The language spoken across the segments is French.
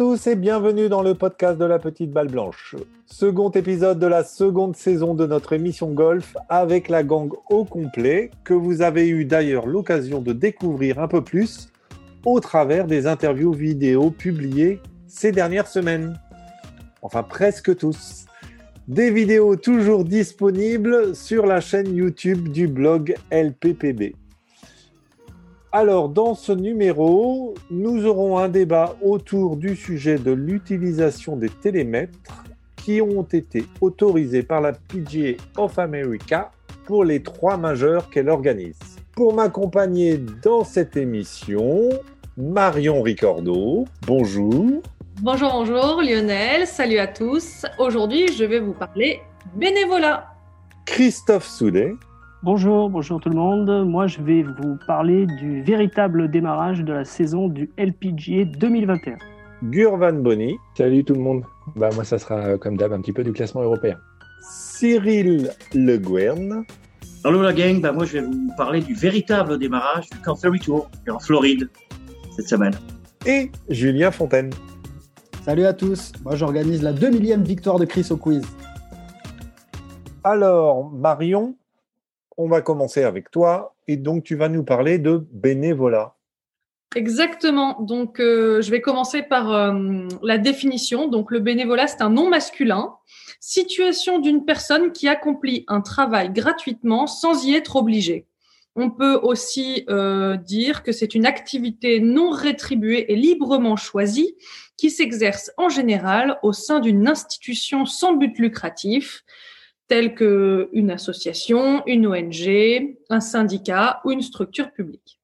tous et bienvenue dans le podcast de la petite balle blanche. Second épisode de la seconde saison de notre émission golf avec la gang au complet que vous avez eu d'ailleurs l'occasion de découvrir un peu plus au travers des interviews vidéo publiées ces dernières semaines. Enfin presque tous. Des vidéos toujours disponibles sur la chaîne YouTube du blog LPPB. Alors, dans ce numéro, nous aurons un débat autour du sujet de l'utilisation des télémètres qui ont été autorisés par la PGA of America pour les trois majeurs qu'elle organise. Pour m'accompagner dans cette émission, Marion Ricordo. Bonjour. Bonjour, bonjour Lionel. Salut à tous. Aujourd'hui, je vais vous parler bénévolat. Christophe Soudet. Bonjour, bonjour tout le monde. Moi, je vais vous parler du véritable démarrage de la saison du LPGA 2021. Gurvan Bonny. Salut tout le monde. Bah, moi, ça sera comme d'hab un petit peu du classement européen. Cyril Le Guern. Hello la gang, bah, moi je vais vous parler du véritable démarrage du Canterbury Tour en Floride cette semaine. Et Julien Fontaine. Salut à tous, moi j'organise la 2 millième victoire de Chris au quiz. Alors, Marion, on va commencer avec toi et donc tu vas nous parler de bénévolat. Exactement. Donc, euh, je vais commencer par euh, la définition. Donc, le bénévolat, c'est un nom masculin. Situation d'une personne qui accomplit un travail gratuitement sans y être obligée. On peut aussi euh, dire que c'est une activité non rétribuée et librement choisie qui s'exerce en général au sein d'une institution sans but lucratif, telle qu'une association, une ONG, un syndicat ou une structure publique.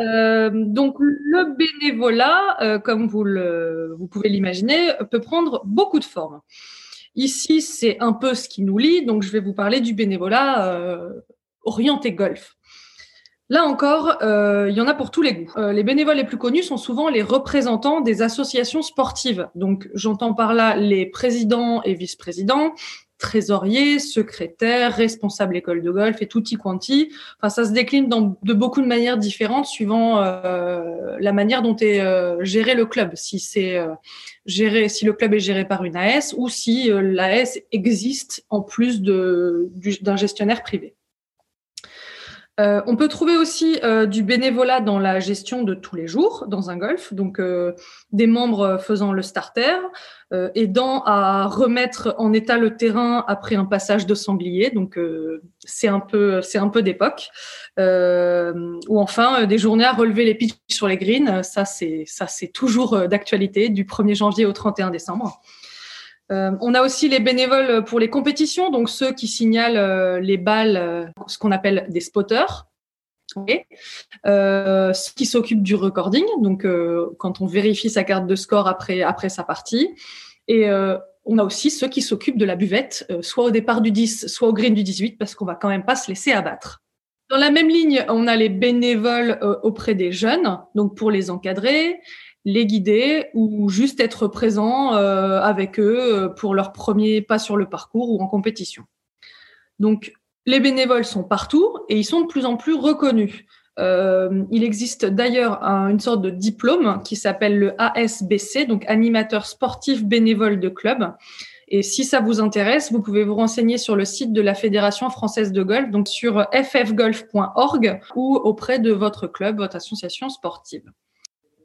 Euh, donc le bénévolat, euh, comme vous, pouvez l'imaginer, peut prendre beaucoup de formes. Ici, c'est un peu ce qui nous lie, donc je vais vous parler du bénévolat euh, orienté golf. Là encore, il y en a pour tous les goûts. Les bénévoles les plus connus sont souvent les représentants des associations sportives. Donc j'entends par là les présidents et vice-présidents, trésorier, secrétaire, responsable école de golf et tutti quanti. Enfin, ça se décline dans, de beaucoup de manières différentes suivant euh, la manière dont est euh, géré le club. Si c'est euh, géré, si le club est géré par une AS ou si l'AS existe en plus d'un gestionnaire privé. Euh, on peut trouver aussi euh, du bénévolat dans la gestion de tous les jours dans un golf, donc euh, des membres faisant le starter, euh, aidant à remettre en état le terrain après un passage de sanglier, donc euh, c'est un peu c'est un peu d'époque, ou enfin des journées à relever les pitchs sur les greens, ça c'est ça c'est toujours d'actualité du 1er janvier au 31 décembre. Euh, on a aussi les bénévoles pour les compétitions, donc ceux qui signalent euh, les balles, euh, ce qu'on appelle des spotters. Okay. Ceux qui s'occupent du recording, donc quand on vérifie sa carte de score après, après sa partie. Et on a aussi ceux qui s'occupent de la buvette, soit au départ du 10, soit au green du 18, parce qu'on va quand même pas se laisser abattre. Dans la même ligne, on a les bénévoles auprès des jeunes, donc pour les encadrer, les guider ou juste être présent euh, avec eux euh, pour leur premier pas sur le parcours ou en compétition. Donc, les bénévoles sont partout et ils sont de plus en plus reconnus. Euh, il existe d'ailleurs un, une sorte de diplôme qui s'appelle le ASBC, donc animateur sportif bénévole de club. Et si ça vous intéresse, vous pouvez vous renseigner sur le site de la Fédération française de golf, donc sur ffgolf.org ou auprès de votre club, votre association sportive.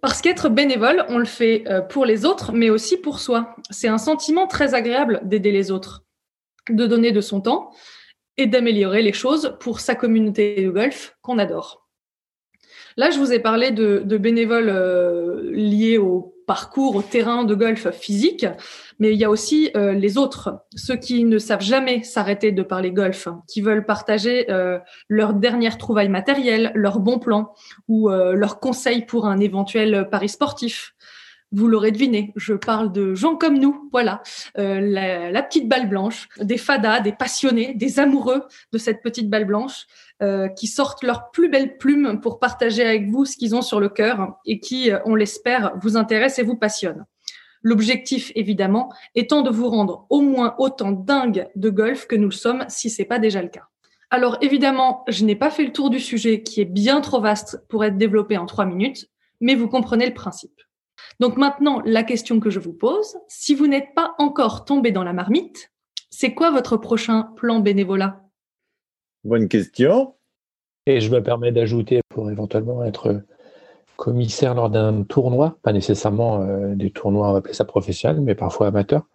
Parce qu'être bénévole, on le fait euh, pour les autres, mais aussi pour soi. C'est un sentiment très agréable d'aider les autres, de donner de son temps et d'améliorer les choses pour sa communauté de golf qu'on adore. Là, je vous ai parlé de, bénévoles euh, liés au parcours, au terrain de golf physique, mais il y a aussi euh, les autres, ceux qui ne savent jamais s'arrêter de parler golf, qui veulent partager euh, leur dernière trouvaille matérielle, leur bon plan ou euh, leurs conseils pour un éventuel pari sportif. Vous l'aurez deviné, je parle de gens comme nous, voilà, euh, la, la, petite balle blanche, des fadas, des passionnés, des amoureux de cette petite balle blanche, euh, qui sortent leurs plus belles plumes pour partager avec vous ce qu'ils ont sur le cœur et qui, euh, on l'espère, vous intéressent et vous passionnent. L'objectif, évidemment, étant de vous rendre au moins autant dingue de golf que nous le sommes, si c'est pas déjà le cas. Alors évidemment, je n'ai pas fait le tour du sujet qui est bien trop vaste pour être développé en trois minutes, mais vous comprenez le principe. Donc maintenant, la question que je vous pose, si vous n'êtes pas encore tombé dans la marmite, c'est quoi votre prochain plan bénévolat? Bonne question. Et je me permets d'ajouter pour éventuellement être commissaire lors d'un tournoi, pas nécessairement euh, des tournois, on va appeler ça professionnel, mais parfois amateur.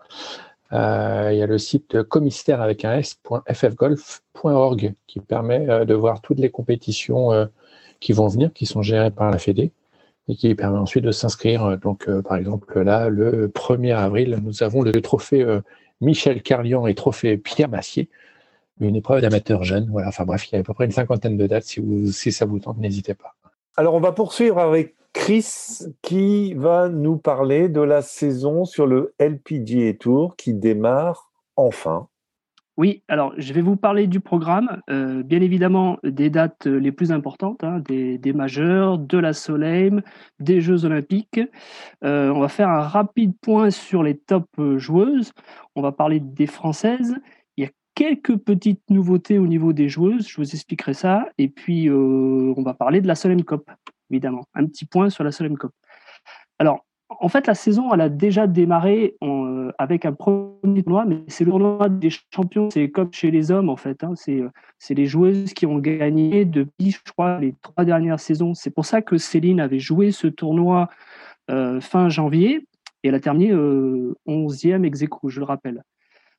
Euh, il y a le site commissaire avec un s.ffgolf.org qui permet euh, de voir toutes les compétitions qui vont venir, qui sont gérées par la Fédé et qui permet ensuite de s'inscrire. Donc, par exemple, là, le 1er avril, nous avons le trophée Michel Carlian et trophée Pierre Massier, une épreuve d'amateur jeune. Voilà, enfin bref, il y a à peu près une cinquantaine de dates. Si, vous, si ça vous tente, n'hésitez pas. Alors, on va poursuivre avec Chris qui va nous parler de la saison sur le LPGA Tour qui démarre enfin. Oui, alors je vais vous parler du programme, euh, bien évidemment des dates les plus importantes, hein, des, des majeurs, de la Soleil, des Jeux Olympiques. Euh, on va faire un rapide point sur les top euh, joueuses. On va parler des Françaises. Quelques petites nouveautés au niveau des joueuses, je vous expliquerai ça. Et puis euh, on va parler de la Soleil Cup, évidemment. Un petit point sur la Soleil Cup. Alors, en fait, la saison, elle a déjà démarré euh, avec un premier tournoi, mais c'est le tournoi des champions. C'est comme chez les hommes, en fait. Hein, c'est, euh, c'est les joueuses qui ont gagné depuis, je crois, les trois dernières saisons. C'est pour ça que Céline avait joué ce tournoi fin janvier et elle a terminé euh, 11e ex je le rappelle.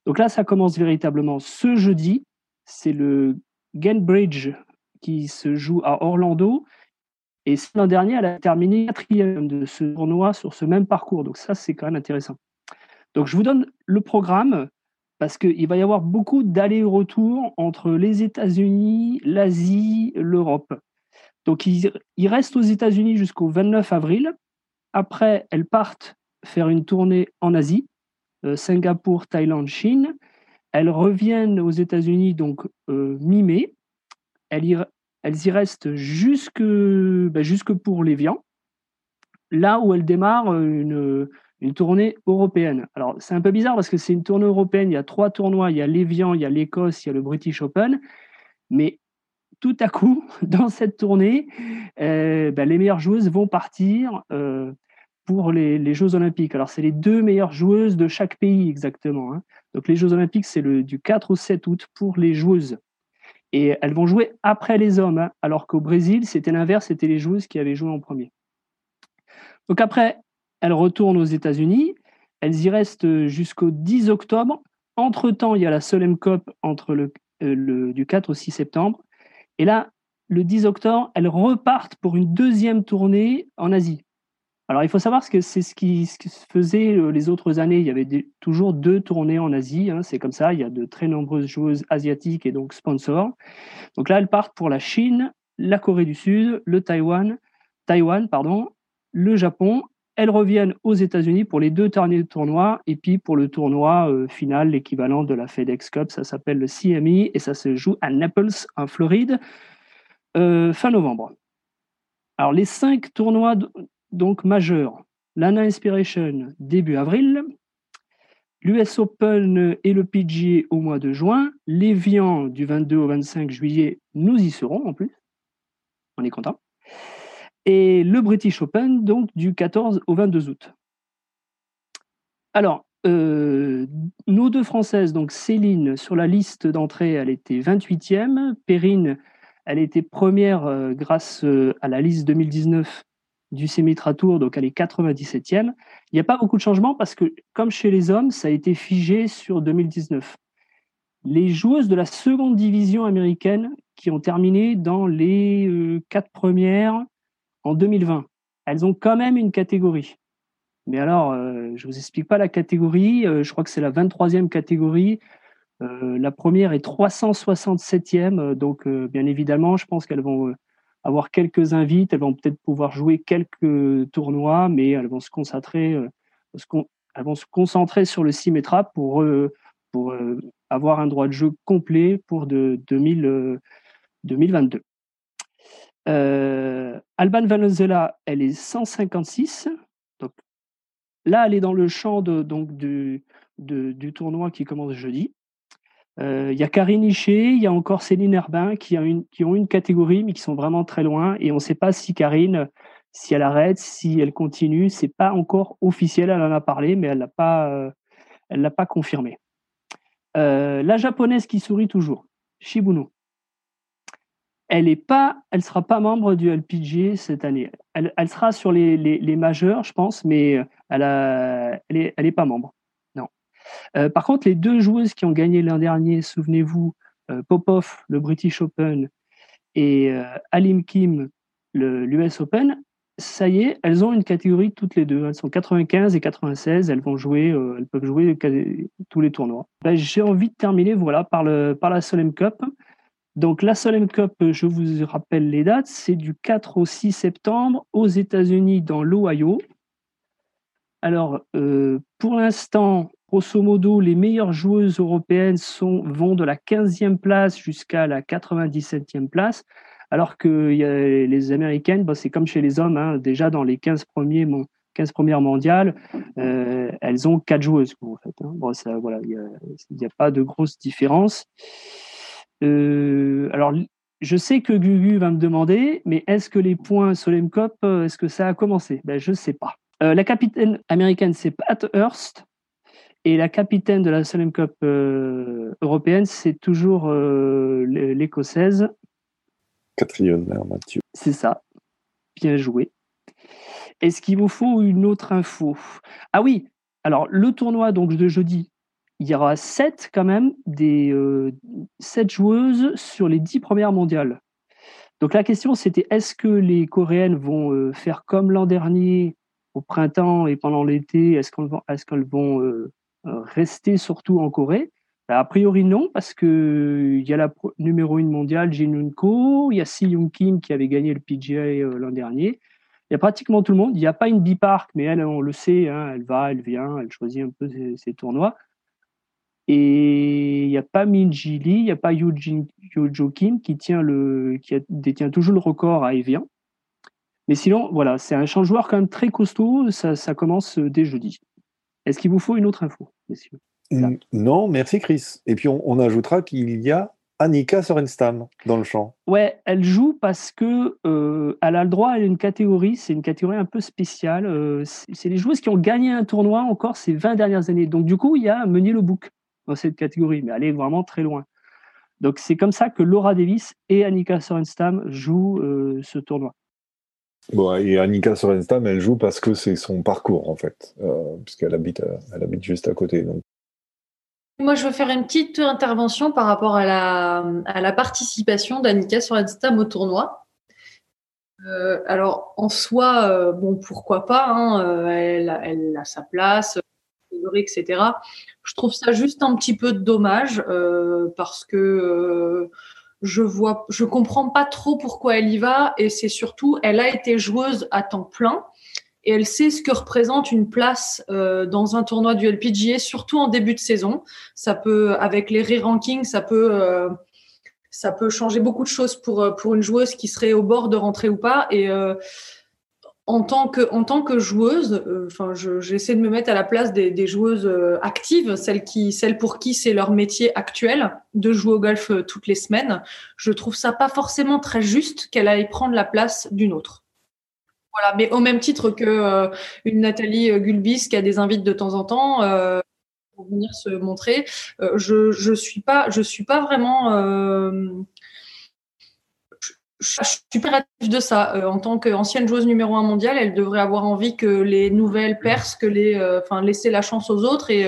Donc là, ça commence véritablement ce jeudi. C'est le Gainbridge qui se joue à Orlando. Et l'an dernier, elle a terminé quatrième de ce tournoi sur ce même parcours. Donc ça, c'est quand même intéressant. Donc je vous donne le programme parce qu'il va y avoir beaucoup d'allers-retours entre les États-Unis, l'Asie, l'Europe. Donc ils, restent aux États-Unis jusqu'au 29 avril. Après, elles partent faire une tournée en Asie, Singapour, Thaïlande, Chine. Elles reviennent aux États-Unis donc euh, mi-mai. Elles y, restent jusque, ben, jusque pour l'Évian, là où elles démarrent une, une tournée européenne. Alors, c'est un peu bizarre parce que c'est une tournée européenne. Il y a trois tournois. Il y a l'Évian, il y a l'Écosse, il y a le British Open. Mais tout à coup, dans cette tournée, euh, ben, les meilleures joueuses vont partir euh, pour les, Jeux Olympiques. Alors, c'est les deux meilleures joueuses de chaque pays exactement. Hein. Donc, les Jeux Olympiques, c'est du 4 au 7 août pour les joueuses. Et elles vont jouer après les hommes, hein, alors qu'au Brésil, c'était l'inverse, c'était les joueuses qui avaient joué en premier. Donc après, elles retournent aux États-Unis, elles y restent jusqu'au 10 octobre. Entre-temps, il y a la Solheim Cup entre le, euh, le, du 4 au 6 septembre. Et là, le 10 octobre, elles repartent pour une deuxième tournée en Asie. Alors, il faut savoir que c'est ce qui, se faisait les autres années. Il y avait toujours deux tournées en Asie. Hein, c'est comme ça. Il y a de très nombreuses joueuses asiatiques et donc sponsors. Donc là, elles partent pour la Chine, la Corée du Sud, le Taïwan, Taïwan, pardon, le Japon. Elles reviennent aux États-Unis pour les deux derniers tournois et puis pour le tournoi euh, final, l'équivalent de la FedEx Cup, ça s'appelle le CME et ça se joue à Naples, en Floride, euh, fin novembre. Alors les cinq tournois donc majeur. L'ANA Inspiration début avril, l'US Open et le PGA au mois de juin, l'Evian du 22 au 25 juillet, nous y serons en plus. On est content. Et le British Open donc du 14 au 22 août. Alors, euh, nos deux Françaises, donc Céline, sur la liste d'entrée, elle était 28e. Perrine, elle était première euh, grâce euh, à la liste 2019 du Semitra Tour, donc elle est 97e. Il n'y a pas beaucoup de changements parce que, comme chez les hommes, ça a été figé sur 2019. Les joueuses de la seconde division américaine qui ont terminé dans les euh, quatre premières en 2020, elles ont quand même une catégorie. Mais alors, euh, je vous explique pas la catégorie. Euh, je crois que c'est la 23e catégorie. La première est 367e. Donc, bien évidemment, je pense qu'elles vont avoir quelques invites, elles vont peut-être pouvoir jouer quelques tournois, mais elles vont se concentrer, euh, sur le Symetra pour, euh, euh, avoir un droit de jeu complet pour de 2000, 2022. Euh, Alban Valenzuela, elle est 156. Donc là, elle est dans le champ donc du tournoi qui commence jeudi. Il euh, y a Karine Hichet, il y a encore Céline Herbin qui, ont une catégorie, mais qui sont vraiment très loin. Et on ne sait pas si Karine si elle arrête, si elle continue. C'est pas encore officiel. Elle en a parlé, mais elle l'a pas, elle l'a pas confirmé. la japonaise qui sourit toujours, Shibuno. Elle est pas, elle sera pas membre du LPG cette année. Elle, sera sur les, les, les, majeurs, je pense, mais elle, a, elle, est, elle est pas membre. Non. par contre, les deux joueuses qui ont gagné l'an dernier, souvenez-vous, Popov, le British Open, et Alim Kim, l'US Open, ça y est, elles ont une catégorie toutes les deux. Elles sont 95 et 96. Elles vont jouer, euh, elles peuvent jouer tous les tournois. Ben, j'ai envie de terminer voilà par le par la Solem Cup. Donc la Solem Cup, je vous rappelle les dates, c'est du 4 au 6 septembre aux États-Unis dans l'Ohio. Alors euh, pour l'instant, grosso modo, les meilleures joueuses européennes vont de la 15e place jusqu'à la 97e place. Alors que a les Américaines, bah, c'est comme chez les hommes, hein, déjà dans les 15, premiers, 15 premières mondiales, euh, elles ont quatre joueuses. En fait, hein. voilà, il n'y a, pas de grosse différence. Euh, alors, je sais que Gugu va me demander, mais est-ce que les points Solem Cup, euh, est-ce que ça a commencé? Ben, Je ne sais pas. la capitaine américaine, c'est Pat Hurst. Et la capitaine de la Solem Cup européenne, c'est toujours l'écossaise Mathieu. C'est ça. Bien joué. Est-ce qu'il vous faut une autre info? Ah oui, alors le tournoi donc de jeudi, il y aura sept quand même, des euh, sept joueuses sur les dix premières mondiales. Donc la question c'était est-ce que les Coréennes vont euh, faire comme l'an dernier au printemps et pendant l'été? Est-ce qu'elles vont, est qu'elles vont euh, rester surtout en Corée? Bah, a priori, non, parce qu'il y a la numéro 1 mondiale, Jin Ko, il y a Si Young Kim qui avait gagné le PGA euh, l'an dernier. Il y a pratiquement tout le monde. Il n'y a pas une bipark, mais elle, on le sait, hein, elle va, elle vient, elle choisit un peu ses, tournois. Et il n'y a pas Min Ji Lee, il n'y a pas Yoo Jo Kim qui, tient le, qui détient toujours le record à Evian. Mais sinon, voilà, c'est un champ joueur quand même très costaud. Ça, ça commence dès jeudi. Est-ce qu'il vous faut une autre info, messieurs? Non, merci Chris. Et puis on, ajoutera qu'il y a Annika Sorenstam dans le champ. Ouais, elle joue parce que euh, elle a le droit à une catégorie, c'est une catégorie un peu spéciale. Euh, c'est les joueuses qui ont gagné un tournoi encore ces 20 dernières années. Donc du coup, il y a Meunier Le Bouc dans cette catégorie, mais elle est vraiment très loin. Donc c'est comme ça que Laura Davis et Annika Sorenstam jouent euh, ce tournoi. Bon, et Annika Sorenstam, elle joue parce que c'est son parcours en fait, puisqu'elle habite, elle habite juste à côté. Moi, je veux faire une petite intervention par rapport à la, participation d'Annika sur Instagram au tournoi. Euh, alors, en soi, euh, bon, pourquoi pas, hein, euh, elle, elle, a sa place, etc. Je trouve ça juste un petit peu dommage parce que je vois, je comprends pas trop pourquoi elle y va et c'est surtout, elle a été joueuse à temps plein et elle sait ce que représente une place euh, dans un tournoi du LPGA, surtout en début de saison. Ça peut, avec les re-rankings, ça peut, euh, ça peut changer beaucoup de choses pour euh, pour une joueuse qui serait au bord de rentrer ou pas. Et en tant que en tant que joueuse, enfin, j'essaie de me mettre à la place des, des joueuses actives, celles qui, celles pour qui c'est leur métier actuel de jouer au golf toutes les semaines. Je trouve ça pas forcément très juste qu'elle aille prendre la place d'une autre. Voilà, mais au même titre que euh, une Nathalie euh, Gulbis qui a des invites de temps en temps euh, pour venir se montrer, je je suis pas je suis pas vraiment je suis pas de ça. en tant qu'ancienne joueuse numéro un mondiale, elle devrait avoir envie que les nouvelles percent, que les, enfin, laisser la chance aux autres et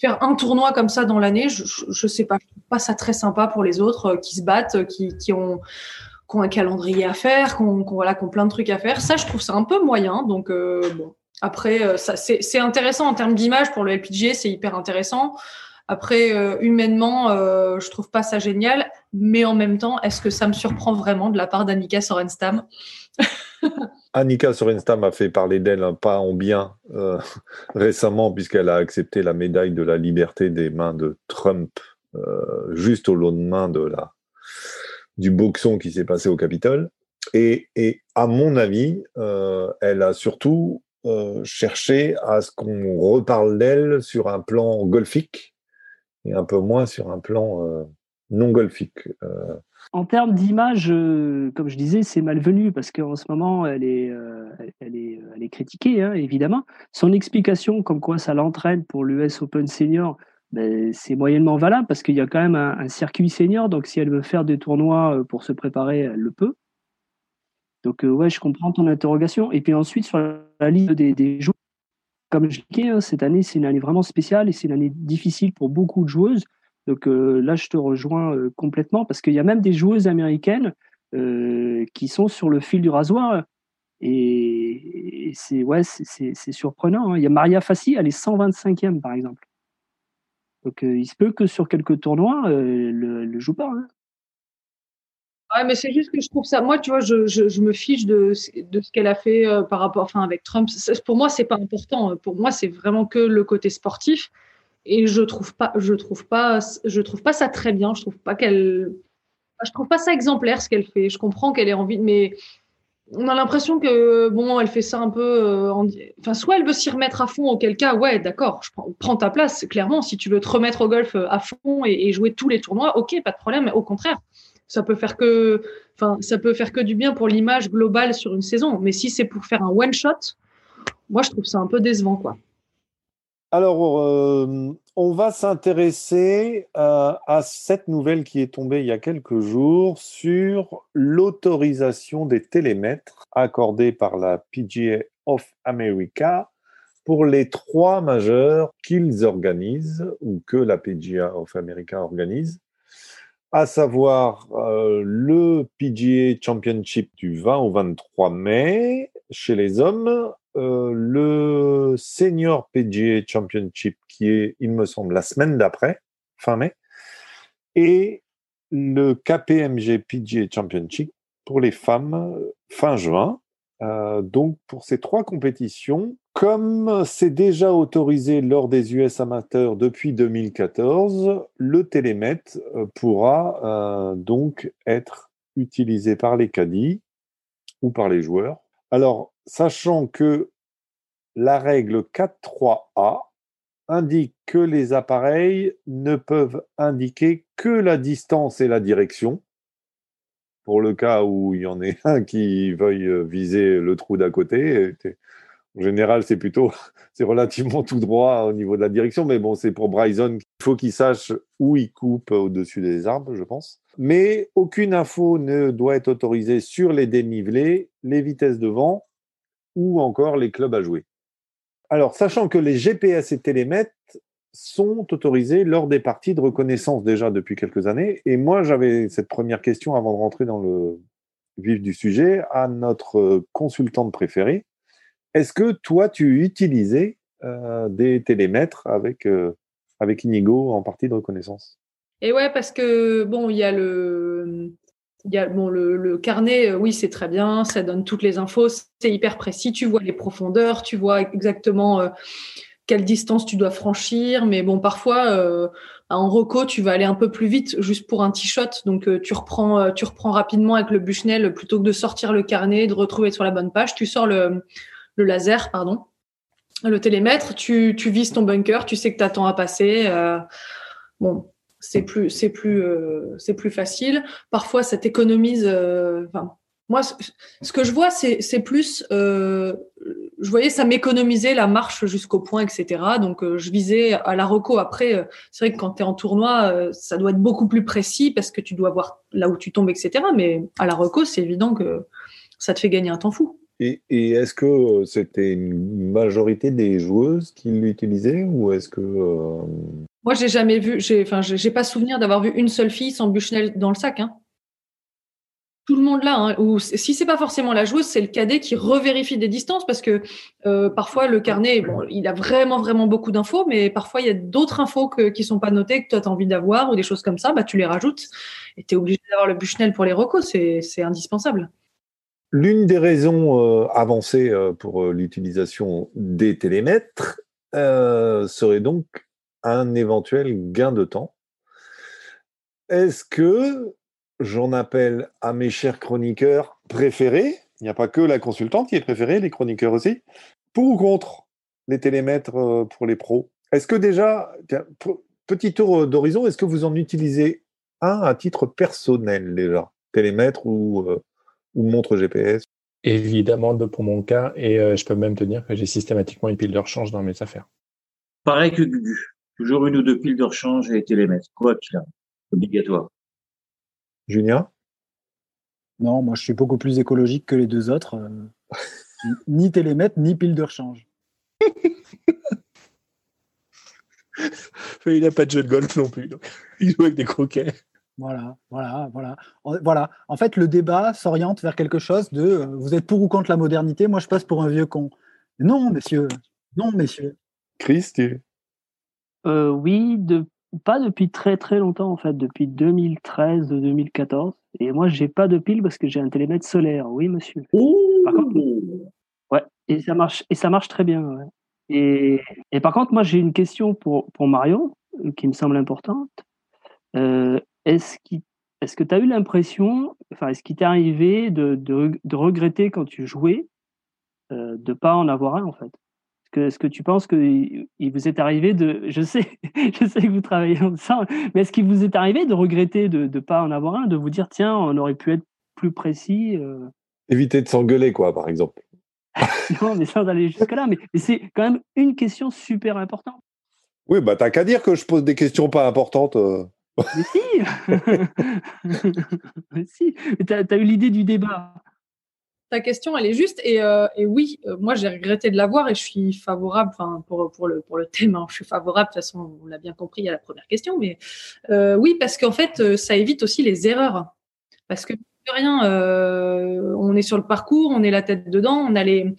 faire un tournoi comme ça dans l'année. Je, je, sais pas, je trouve pas ça très sympa pour les autres qui se battent, qui, qui ont un calendrier à faire, voilà, qu'on plein de trucs à faire. Ça, je trouve ça un peu moyen. Donc euh, bon, après, euh, c'est intéressant en termes d'image pour le LPGA, c'est hyper intéressant. Après, euh, humainement, je trouve pas ça génial, mais en même temps, est-ce que ça me surprend vraiment de la part d'Annika Sorenstam? Annika Sorenstam a fait parler d'elle un pas en bien récemment, puisqu'elle a accepté la médaille de la liberté des mains de Trump juste au lendemain de la du boxon qui s'est passé au Capitole. Et, à mon avis, euh, elle a surtout euh, cherché à ce qu'on reparle d'elle sur un plan golfique et un peu moins sur un plan euh, non golfique. Euh, En termes d'image, euh, comme je disais, c'est malvenu parce qu'en ce moment, elle est, elle est, elle est critiquée, hein, évidemment. Son explication, comme quoi ça l'entraîne pour l'US Open Senior, ben, c'est moyennement valable parce qu'il y a quand même un, circuit senior. Donc, si elle veut faire des tournois pour se préparer, elle le peut. Donc, ouais, je comprends ton interrogation. Et puis ensuite, sur la liste des, des joueurs, comme je disais, hein, cette année, c'est une année vraiment spéciale et c'est une année difficile pour beaucoup de joueuses. Donc euh, là, je te rejoins euh, complètement parce qu'il y a même des joueuses américaines euh, qui sont sur le fil du rasoir. Et, c'est ouais, surprenant. hein. Il y a Maria Fassi, elle est 125e par exemple. Donc il se peut que sur quelques tournois, euh, le, le joue pas. hein. Ouais, mais c'est juste que je trouve ça. Moi, tu vois, je, je, me fiche de, de ce qu'elle a fait euh, par rapport, enfin, avec Trump. Pour moi, c'est pas important. Pour moi, c'est vraiment que le côté sportif. Et je trouve pas, je trouve pas, je trouve pas ça très bien. Je trouve pas qu'elle, je trouve pas ça exemplaire ce qu'elle fait. Je comprends qu'elle ait envie, mais on a l'impression que bon, elle fait ça un peu. euh, en- Enfin, soit elle veut s'y remettre à fond, auquel cas, ouais, d'accord, je prends, prends ta place. Clairement, si tu veux te remettre au golf euh, à fond et, et jouer tous les tournois, ok, pas de problème. Au contraire, ça peut faire que, enfin, ça peut faire que du bien pour l'image globale sur une saison. Mais si c'est pour faire un one shot, moi, je trouve ça un peu décevant, quoi. Alors, euh, on va s'intéresser euh, à cette nouvelle qui est tombée il y a quelques jours sur l'autorisation des télémètres accordés par la PGA of America pour les trois majeurs qu'ils organisent ou que la PGA of America organise, à savoir euh, le PGA Championship du 20 au 23 mai chez les hommes, euh, le Senior PGA Championship qui est, il me semble, la semaine d'après, fin mai, et le KPMG PGA Championship pour les femmes euh, fin juin. Euh, donc pour ces trois compétitions, comme c'est déjà autorisé lors des US amateurs depuis 2014, le télémètre euh, pourra euh, donc être utilisé par les caddies ou par les joueurs. Alors, sachant que la règle 4.3a indique que les appareils ne peuvent indiquer que la distance et la direction, pour le cas où il y en ait un qui veuille viser le trou d'à côté. En général, c'est plutôt, c'est relativement tout droit au niveau de la direction, mais bon, c'est pour Bryson, il faut qu'il sache où il coupe au-dessus des arbres, je pense. Mais aucune info ne doit être autorisée sur les dénivelés, les vitesses de vent ou encore les clubs à jouer. Alors, sachant que les GPS et télémètres sont autorisés lors des parties de reconnaissance déjà depuis quelques années, et moi j'avais cette première question avant de rentrer dans le vif du sujet à notre consultante préférée. Est-ce que toi tu utilisais euh, des télémètres avec, euh, avec Inigo en partie de reconnaissance? Et ouais, parce que bon, il y a le, carnet. euh, oui, c'est très bien, ça donne toutes les infos, c'est hyper précis. Tu vois les profondeurs, tu vois exactement quelle distance tu dois franchir. Mais bon, parfois en reco, tu vas aller un peu plus vite juste pour un t-shot. Donc tu reprends, tu reprends rapidement avec le Bushnell plutôt que de sortir le carnet, de retrouver sur la bonne page. Tu sors le, le laser, pardon, le télémètre. Tu, vises ton bunker, tu sais que tu à passer. euh, bon, c'est plus c'est plus euh, c'est plus facile. Parfois, ça t'économise. euh, moi, ce, que je vois, c'est plus. je voyais ça m'économisait la marche jusqu'au point, etc. Donc, je visais à la reco. Après, c'est vrai que quand tu es en tournoi, ça doit être beaucoup plus précis parce que tu dois voir là où tu tombes, etc. Mais à la reco, c'est évident que ça te fait gagner un temps fou. Et, est-ce que euh, c'était une majorité des joueuses qui l'utilisaient ou est-ce que euh, Moi, j'ai jamais vu, j'ai, enfin, j'ai pas souvenir d'avoir vu une seule fille sans Bushnell dans le sac. Hein. Tout le monde là, hein, ou si c'est pas forcément la joueuse, c'est le cadet qui revérifie des distances parce que euh, parfois le carnet, bon, il a vraiment vraiment beaucoup d'infos, mais parfois il y a d'autres infos que, qui sont pas notées que toi tu as envie d'avoir ou des choses comme ça, bah tu les rajoutes et tu es obligé d'avoir le Bushnell pour les recos, c'est indispensable. L'une des raisons euh, avancées euh, pour euh, l'utilisation des télémètres serait donc un éventuel gain de temps. Est-ce que j'en appelle à mes chers chroniqueurs préférés? Il n'y a pas que la consultante qui est préférée, les chroniqueurs aussi. Pour ou contre les télémètres pour les pros? Est-ce que déjà, tiens, petit tour d'horizon, est-ce que vous en utilisez un à titre personnel déjà? Télémètre ou, ou montre GPS Évidemment, pour mon cas, et euh, je peux même te dire que j'ai systématiquement une pile de rechange dans mes affaires. Pareil que Gugu. Toujours une ou deux piles de rechange et télémètre. Quoi qu'il a. Obligatoire. Julien Non, moi je suis beaucoup plus écologique que les deux autres. euh, ni télémètre, ni pile de rechange. Il n'a pas de jeu de golf non plus, donc il joue avec des croquets. Voilà, voilà, voilà. En- Voilà. En fait, le débat s'oriente vers quelque chose de euh, vous êtes pour ou contre la modernité Moi, je passe pour un vieux con. Non, messieurs. Non, messieurs. Chris, tu... Euh, oui, de, pas depuis très très longtemps en fait, depuis 2013-2014. Et moi, j'ai pas de pile parce que j'ai un télémètre solaire. Oui, monsieur. Par contre, Ouais, et ça marche, et ça marche très bien. ouais. Et, et par contre, moi, j'ai une question pour, pour Marion euh, qui me semble importante. Euh, est-ce qu'il- que tu as eu l'impression, enfin, est-ce qu'il t'est arrivé de, de, de regretter quand tu jouais euh, de pas en avoir un en fait? Est-ce que, tu penses que il il vous est arrivé de, je sais, je sais que vous travaillez ensemble, mais est-ce qu'il vous est arrivé de regretter de ne pas en avoir un, de vous dire tiens, on aurait pu être plus précis euh, éviter de s'engueuler, quoi, par exemple. Non, mais sans aller jusque-là, mais, mais c'est quand même une question super importante. Oui, bah t'as qu'à dire que je pose des questions pas importantes. euh. Mais si Mais si Mais t'as as eu l'idée du débat. Ta question, elle est juste. Et, euh, et oui, euh, moi, j'ai regretté de l'avoir et je suis favorable, pour, pour, le, pour le thème, hein, je suis favorable. De toute façon, on l'a bien compris à la première question. Mais euh, oui, parce qu'en fait, ça évite aussi les erreurs. Parce que, rien, on est sur le parcours, on est la tête dedans, on a les.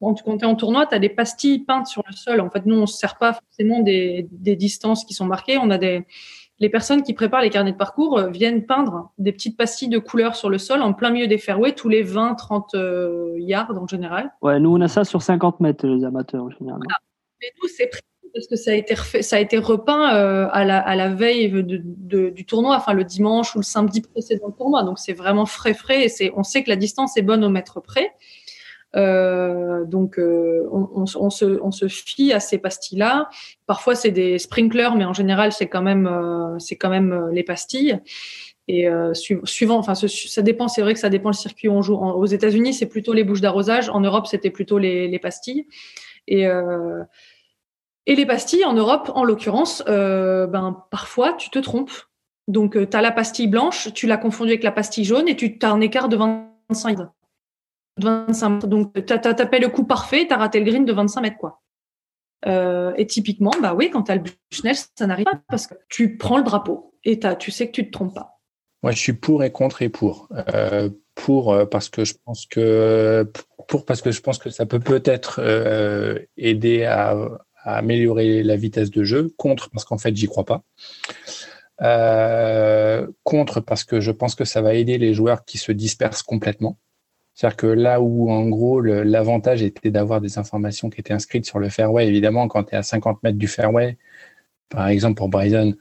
Quand tu es en tournoi, tu as des pastilles peintes sur le sol. En fait, nous, on ne se sert pas forcément des, des distances qui sont marquées. On a des. Les personnes qui préparent les carnets de parcours euh, viennent peindre des petites pastilles de couleur sur le sol en plein milieu des fairways tous les 20-30 euh, yards en général. Ouais, nous, on a ça sur 50 mètres, les amateurs, généralement. Mais nous, c'est parce que ça a été refait, ça a été repeint euh, à, la, à la veille de, de, du tournoi, enfin le dimanche ou le samedi précédent le tournoi. Donc c'est vraiment frais frais et c'est, on sait que la distance est bonne au mètre près. Euh, donc euh, on, on, on, se, on se fie à ces pastilles-là. Parfois c'est des sprinklers, mais en général c'est quand même, euh, c'est quand même euh, les pastilles. Et euh, su suivant, enfin, ce, ça dépend. C'est vrai que ça dépend le circuit où on joue. En, aux États-Unis, c'est plutôt les bouches d'arrosage. En Europe, c'était plutôt les, les pastilles. Et euh, et les pastilles, en Europe, en l'occurrence, ben, parfois, tu te trompes. Donc, tu as la pastille blanche, tu l'as confondue avec la pastille jaune et tu as un écart de 25 mètres. 25 mètres. Donc, tu as, tapé le coup parfait, tu as raté le green de 25 mètres. Quoi. Euh, et typiquement, bah oui, quand tu as le Bushnell, ça n'arrive pas parce que tu prends le drapeau et tu sais que tu te trompes pas. Moi, je suis pour et contre et pour. Euh, pour euh, parce que je pense que pour parce que je pense que ça peut peut-être aider à, à, améliorer la vitesse de jeu. Contre parce qu'en fait, j'y crois pas. Contre parce que je pense que ça va aider les joueurs qui se dispersent complètement. C'est-à-dire que là où, en gros, l'avantage était d'avoir des informations qui étaient inscrites sur le fairway, évidemment, quand tu es à 50 mètres du fairway, par exemple pour Bryson,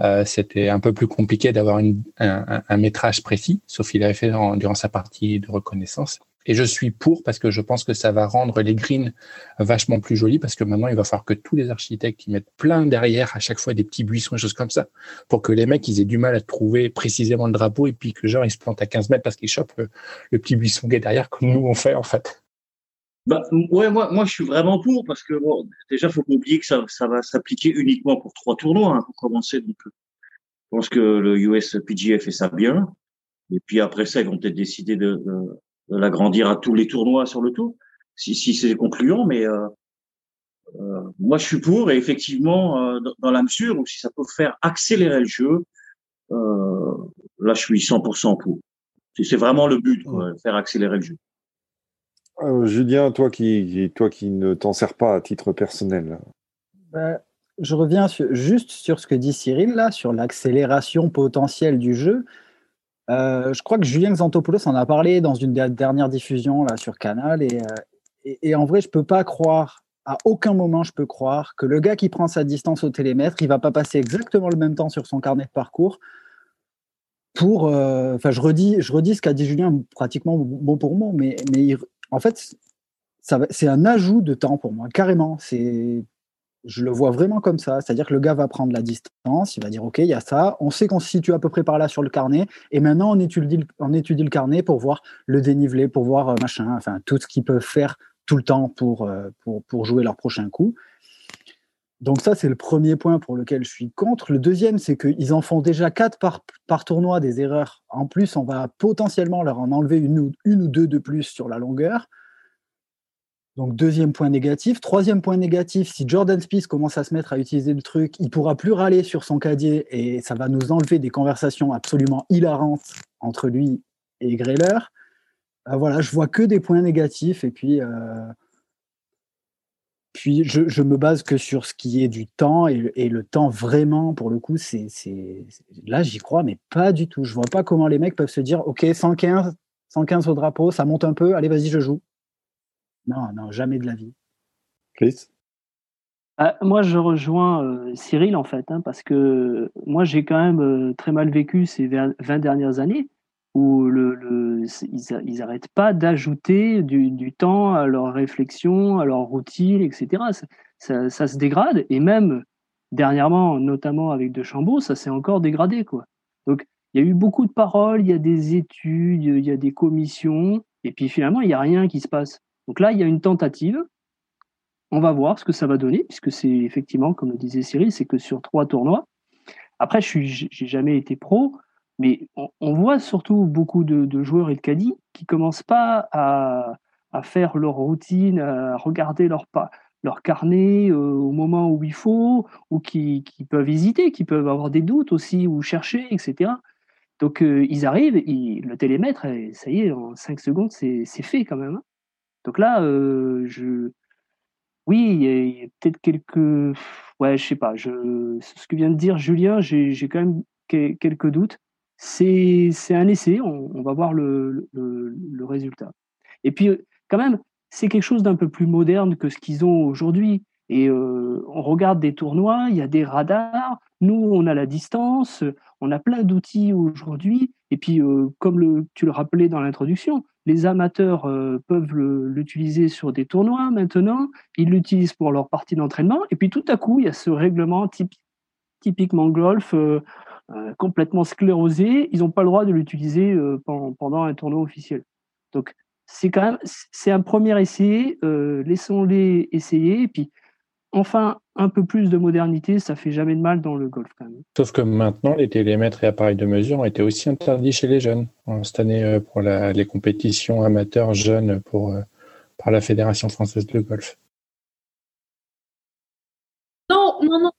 euh, c'était un peu plus compliqué d'avoir un, métrage précis, sauf qu'il avait fait durant sa partie de reconnaissance. Et je suis pour parce que je pense que ça va rendre les greens vachement plus jolis parce que maintenant il va falloir que tous les architectes qui mettent plein derrière à chaque fois des petits buissons et choses comme ça pour que les mecs ils aient du mal à trouver précisément le drapeau et puis que genre ils se plantent à 15 mètres parce qu'ils chopent le, petit buisson qui est derrière comme nous on fait en fait. Bah, ouais, moi, moi, je suis vraiment pour parce que bon, déjà, faut pas oublier que ça, ça va s'appliquer uniquement pour trois tournois hein, pour commencer. Donc, je pense que le US PGA fait ça bien. Et puis après ça, ils vont peut-être décider de, de, de l'agrandir à tous les tournois sur le tour, si, si c'est concluant. Mais euh, euh, moi, je suis pour. Et effectivement, euh, dans, dans, la mesure où si ça peut faire accélérer le jeu, euh, là, je suis 100% pour. C'est vraiment le but, quoi, faire accélérer le jeu. Euh, Julien, toi qui, toi qui ne t'en sers pas à titre personnel. Bah, je reviens sur, juste sur ce que dit Cyril, là, sur l'accélération potentielle du jeu. Euh, je crois que Julien Xantopoulos en a parlé dans une dernière diffusion là, sur Canal. Et, euh, en vrai, je ne peux pas croire, à aucun moment, je peux croire que le gars qui prend sa distance au télémètre, il ne va pas passer exactement le même temps sur son carnet de parcours pour. Enfin, je, redis, je redis ce qu'a dit Julien, pratiquement mot pour mot, mais, mais en fait, c'est un ajout de temps pour moi, carrément. C'est je le vois vraiment comme ça. C'est-à-dire que le gars va prendre la distance, il va dire OK, il y a ça, on sait qu'on se situe à peu près par là sur le carnet, et maintenant on étudie, le carnet pour voir le dénivelé, pour voir euh, machin, enfin tout ce qu'ils peuvent faire tout le temps pour, euh, pour, pour jouer leur prochain coup. Donc ça, c'est le premier point pour lequel je suis contre. Le deuxième, c'est qu'ils en font déjà quatre par, par tournoi des erreurs. En plus, on va potentiellement leur en enlever une ou, une ou deux de plus sur la longueur. Donc deuxième point négatif. Troisième point négatif, si Jordan Spieth commence à se mettre à utiliser le truc, il pourra plus râler sur son cadier et ça va nous enlever des conversations absolument hilarantes entre lui et Greller. Euh, voilà, je vois que des points négatifs et puis euh, puis je, je, me base que sur ce qui est du temps et, et le temps vraiment, pour le coup, c'est là j'y crois, mais pas du tout. Je vois pas comment les mecs peuvent se dire, ok, 115, 115 au drapeau, ça monte un peu, allez vas-y je joue. Non, non, jamais de la vie. Chris? Ah, moi, je rejoins euh, Cyril en fait, hein, parce que moi, j'ai quand même euh, très mal vécu ces 20 dernières années où le, le, ils n'arrêtent pas d'ajouter du, du, temps à leur réflexion, à leur routine, etc. Ça, ça, ça, se dégrade et même dernièrement, notamment avec De Chambaud, ça s'est encore dégradé. Quoi. Donc il y a eu beaucoup de paroles, il y a des études, il y a des commissions, et puis finalement il n'y a rien qui se passe. Donc là il y a une tentative. On va voir ce que ça va donner, puisque c'est effectivement, comme le disait Cyril, c'est que sur trois tournois. Après, je n'ai jamais été pro, mais on, voit surtout beaucoup de, joueurs et de caddies qui commencent pas à, faire leur routine, à regarder leur, carnet euh, au moment où il faut, ou qui, peuvent hésiter, qui peuvent avoir des doutes aussi, ou chercher, etc. Donc euh, ils arrivent, le télémètre, ça y est, en 5 secondes, c'est fait quand même. Donc là, euh, je... oui, il y a, peut-être quelques... Ouais, je sais pas, je... ce que vient de dire Julien, j'ai quand même quelques doutes c'est un essai, on, va voir le, le, résultat. Et puis, quand même, c'est quelque chose d'un peu plus moderne que ce qu'ils ont aujourd'hui. Et euh, on regarde des tournois, il y a des radars, nous, on a la distance, on a plein d'outils aujourd'hui. Et puis, euh, comme le, tu le rappelais dans l'introduction, les amateurs euh, peuvent l'utiliser sur des tournois maintenant, ils l'utilisent pour leur partie d'entraînement. Et puis, tout à coup, il y a ce règlement typiquement golf euh, complètement sclérosés, ils n'ont pas le droit de l'utiliser euh, pendant, un tournoi officiel. Donc c'est quand même un premier essai, euh, laissons-les essayer, puis enfin un peu plus de modernité, ça fait jamais de mal dans le golf quand même. Sauf que maintenant, les télémètres et appareils de mesure ont été aussi interdits chez les jeunes cette année pour les compétitions amateurs jeunes pour, par la Fédération française de golf. Non, non, non,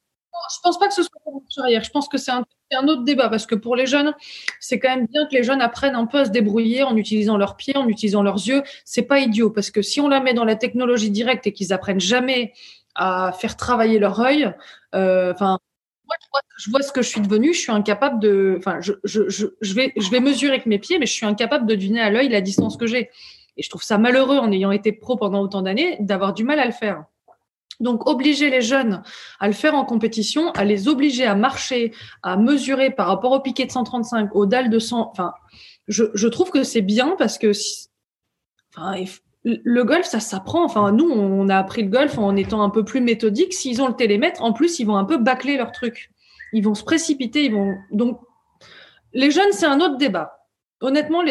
je pense pas que ce soit pour arrière. Je pense que c'est un, un, autre débat parce que pour les jeunes, c'est quand même bien que les jeunes apprennent un peu à se débrouiller en utilisant leurs pieds, en utilisant leurs yeux. C'est pas idiot parce que si on la met dans la technologie directe et qu'ils apprennent jamais à faire travailler leur œil, euh, enfin. moi, je vois, ce que je suis devenu, je suis incapable de. Enfin, je, je, je, vais, je vais mesurer avec mes pieds, mais je suis incapable de deviner à l'œil la distance que j'ai. Et je trouve ça malheureux, en ayant été pro pendant autant d'années, d'avoir du mal à le faire. Donc, obliger les jeunes à le faire en compétition, à les obliger à marcher, à mesurer par rapport au piquet de 135, au dalle de 100, enfin, je, je trouve que c'est bien parce que le golf, ça s'apprend. Enfin, nous, on a appris le golf en étant un peu plus méthodique. S'ils ont le télémètre, en plus, ils vont un peu bâcler leur truc. Ils vont se précipiter. Ils vont donc les jeunes, c'est un autre débat. Honnêtement,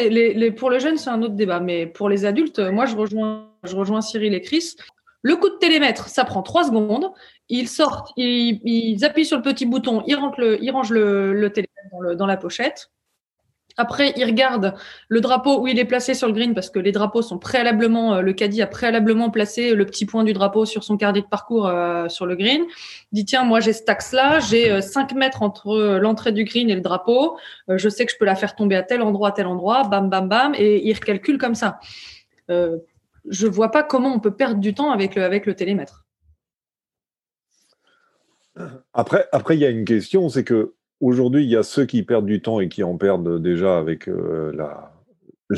pour les jeunes, c'est un autre débat. Mais pour les adultes, moi, je rejoins, je rejoins Cyril et Chris. Le coup de télémètre, ça prend trois secondes. Ils sortent, ils, appuient sur le petit bouton, ils, le, ils rangent le, télémètre dans, la pochette. Après, ils regardent le drapeau où il est placé sur le green parce que les drapeaux sont préalablement, euh, le caddie a préalablement placé le petit point du drapeau sur son carnet de parcours euh, sur le green. Il dit tiens, moi j'ai cet axe-là, j'ai 5 euh, mètres entre l'entrée du green et le drapeau. je sais que je peux la faire tomber à tel endroit, à tel endroit, bam, bam, bam, et il recalcule comme ça je vois pas comment on peut perdre du temps avec le, avec le télémètre. Après, après, il y a une question, c'est que aujourd'hui, il y a ceux qui perdent du temps et qui en perdent déjà avec euh,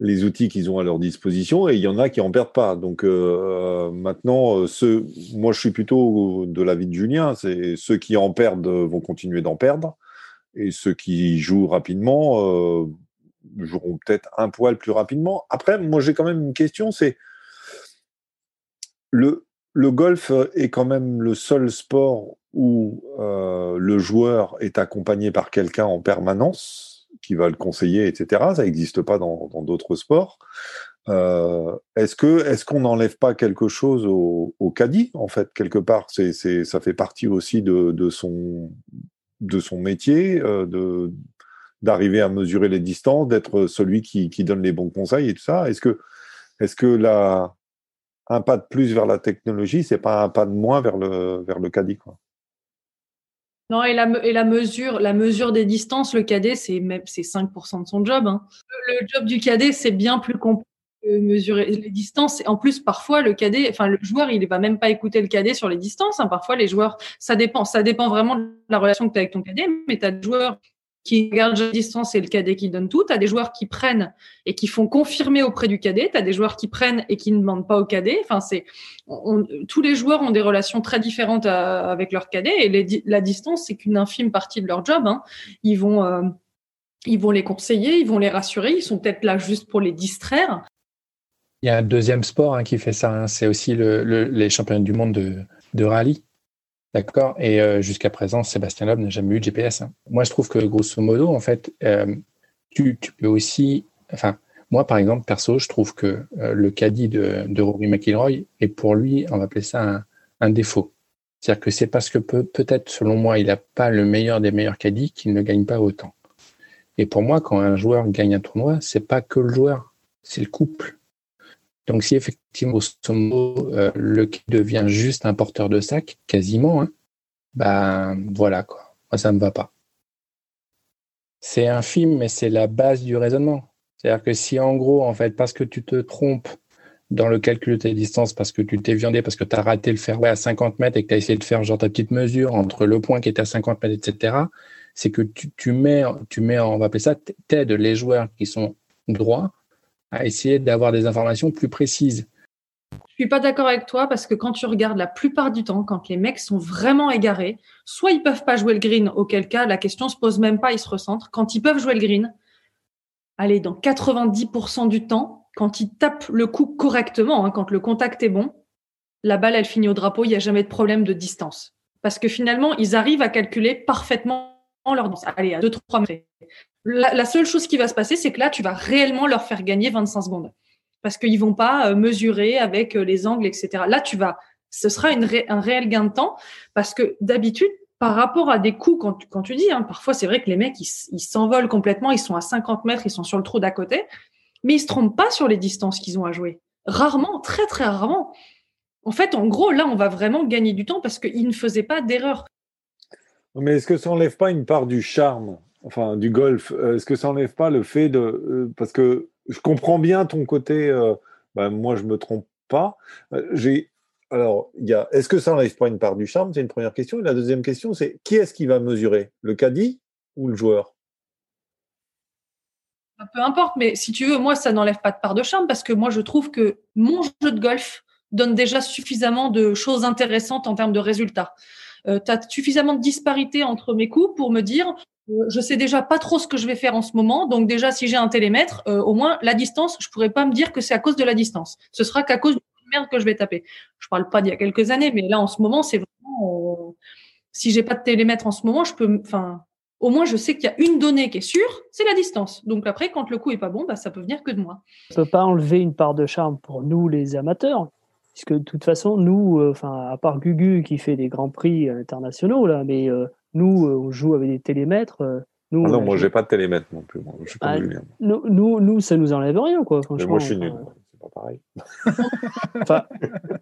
les outils qu'ils ont à leur disposition, et il y en a qui en perdent pas. Donc euh, maintenant, ceux, moi, je suis plutôt de l'avis de Julien. C'est ceux qui en perdent vont continuer d'en perdre, et ceux qui jouent rapidement euh, joueront peut-être un poil plus rapidement. Après, moi j'ai quand même une question, c'est le, le golf est quand même le seul sport où euh, le joueur est accompagné par quelqu'un en permanence qui va le conseiller, etc. Ça n'existe pas dans d'autres sports. Euh, est-ce que est-ce qu'on n'enlève pas quelque chose au, caddie en fait quelque part? C'est, ça fait partie aussi de, son de son métier euh, de d'arriver à mesurer les distances d'être celui qui, qui donne les bons conseils et tout ça est-ce que est-ce que la un pas de plus vers la technologie c'est pas un pas de moins vers le vers le caddie quoi non, et la, et la, mesure, la mesure des distances, le cadet, c'est c'est 5% de son job. Hein. Le, job du cadet, c'est bien plus complexe mesurer les distances. En plus, parfois, le cadet, enfin, le joueur, il va même pas écouter le cadet sur les distances. Hein. Parfois, les joueurs, ça dépend, ça dépend vraiment de la relation que tu as avec ton cadet, mais as des joueurs qui gardent la distance et le cadet qui donne tout. Tu as des joueurs qui prennent et qui font confirmer auprès du cadet. Tu as des joueurs qui prennent et qui ne demandent pas au cadet. Enfin, c'est, tous les joueurs ont des relations très différentes euh, avec leur cadet et la distance, c'est qu'une infime partie de leur job. Hein. Ils vont, euh, ils vont les conseiller, ils vont les rassurer, ils sont peut-être là juste pour les distraire. Il y a un deuxième sport hein, qui fait ça, hein. c'est aussi le, les championnats du monde de, de rallye. D'accord Et euh, jusqu'à présent, Sébastien Loeb n'a jamais eu de GPS. Hein. Moi, je trouve que grosso modo, en fait, euh, tu, tu, peux aussi. Enfin, moi, par exemple, perso, je trouve que euh, le caddie de, de Rory McIlroy est pour lui, on va appeler ça un, défaut. C'est-à-dire que c'est parce que peut, peut-être, selon moi, il n'a pas le meilleur des meilleurs caddies qu'il ne gagne pas autant. Et pour moi, quand un joueur gagne un tournoi, c'est pas que le joueur, c'est le couple. Donc si effectivement, euh, le qui devient juste un porteur de sac, quasiment, hein, ben voilà quoi. Moi, ça me va pas. C'est un film, mais c'est la base du raisonnement. C'est-à-dire que si en gros, en fait, parce que tu te trompes dans le calcul de tes distances, parce que tu t'es viandé, parce que tu as raté le fairway à 50 mètres et que tu as essayé de faire genre ta petite mesure entre le point qui était à 50 mètres, etc., c'est que tu, tu, mets, tu mets, on va appeler ça, t'aides les joueurs qui sont droits à essayer d'avoir des informations plus précises. Je suis pas d'accord avec toi parce que quand tu regardes la plupart du temps, quand les mecs sont vraiment égarés, soit ils peuvent pas jouer le green, auquel cas la question se pose même pas, ils se recentrent. Quand ils peuvent jouer le green, allez, dans 90% du temps, quand ils tapent le coup correctement, hein, quand le contact est bon, la balle elle finit au drapeau, il n'y a jamais de problème de distance. Parce que finalement, ils arrivent à calculer parfaitement leur danse. Allez, à 2-3 mètres. La, seule chose qui va se passer, c'est que là, tu vas réellement leur faire gagner 25 secondes. Parce qu'ils vont pas euh, mesurer avec euh, les angles, etc. Là, tu vas, ce sera un réel gain de temps parce que d'habitude, par rapport à des coups, quand tu, quand tu dis, hein, parfois c'est vrai que les mecs, ils s'envolent complètement, ils sont à 50 mètres, ils sont sur le trou d'à côté, mais ils se trompent pas sur les distances qu'ils ont à jouer. Rarement, très très rarement. En fait, en gros, là, on va vraiment gagner du temps parce qu'ils ne faisaient pas d'erreur. Mais est-ce que ça n'enlève pas une part du charme enfin du golf, euh, est-ce que ça n'enlève pas le fait de euh, parce que je comprends bien ton côté, ben, moi je me trompe pas. J'ai alors a est-ce que ça n'enlève pas une part du charme? C'est une première question. Et la deuxième question c'est qui est-ce qui va mesurer, le caddie ou le joueur? Bah, peu importe, mais si tu veux, moi, ça n'enlève pas de part de charme parce que moi, je trouve que mon jeu de golf donne déjà suffisamment de choses intéressantes en termes de résultats. Tu as suffisamment de disparité entre mes coups pour me dire je sais déjà pas trop ce que je vais faire en ce moment. Donc déjà, si j'ai un télémètre, euh, au moins la distance, je pourrais pas me dire que c'est à cause de la distance. Ce sera qu'à cause de merde que je vais taper. Je parle pas d'il y a quelques années, mais là en ce moment, c'est vraiment. Euh, si j'ai pas de télémètre en ce moment, je peux. Enfin, au moins je sais qu'il y a une donnée qui est sûre, c'est la distance. Donc après, quand le coup est pas bon, bah, ça peut venir que de moi. Ça peut pas enlever une part de charme pour nous les amateurs. Puisque de toute façon, nous, euh, enfin, à part Gugu qui fait des grands prix internationaux, là, mais nous, euh, on joue avec des télémètres. Euh, nous, ah non, moi, j'ai pas de télémètre non plus. Moi. Je suis pas ah, nous, nous, nous, ça nous enlève rien, quoi. Mais moi, je suis nul. C'est pas pareil. enfin,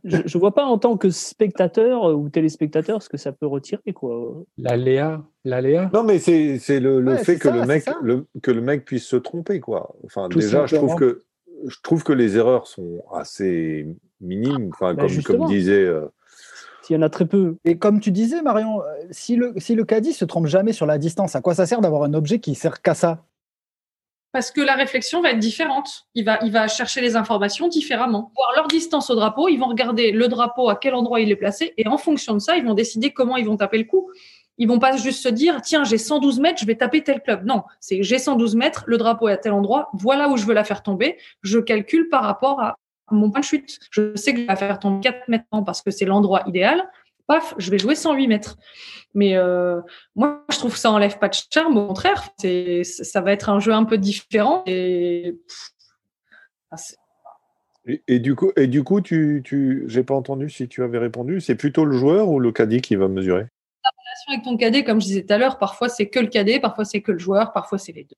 je, je vois pas en tant que spectateur ou téléspectateur ce que ça peut retirer, quoi. L'aléa, l'aléa. Non, mais c'est, c'est le, le fait que le mec, le, que le mec puisse se tromper, quoi. Enfin, déjà, je trouve que je trouve que les erreurs sont assez minimes. Enfin, bah, comme, comme disait. Euh, il y en a très peu. Et comme tu disais, Marion, euh, si le, si le caddie se trompe jamais sur la distance, à quoi ça sert d'avoir un objet qui sert qu'à ça? Parce que la réflexion va être différente. Il va, il va chercher les informations différemment. Voir leur distance au drapeau, ils vont regarder le drapeau, à quel endroit il est placé, et en fonction de ça, ils vont décider comment ils vont taper le coup. Ils vont pas juste se dire, tiens, j'ai 112 mètres, je vais taper tel club. Non, c'est j'ai 112 mètres, le drapeau est à tel endroit, voilà où je veux la faire tomber. Je calcule par rapport à mon point de chute. Je sais que je vais faire tomber 4 mètres parce que c'est l'endroit idéal. Paf, je vais jouer 108 mètres. Mais euh, moi, je trouve que ça enlève pas de charme. Au contraire, c'est, ça va être un jeu un peu différent. Et, et, du coup, et du coup, tu, tu, j'ai pas entendu si tu avais répondu. C'est plutôt le joueur ou le cadet qui va mesurer? La relation avec ton cadet, comme je disais tout à l'heure, parfois c'est que le cadet, parfois c'est que le joueur, parfois c'est les deux.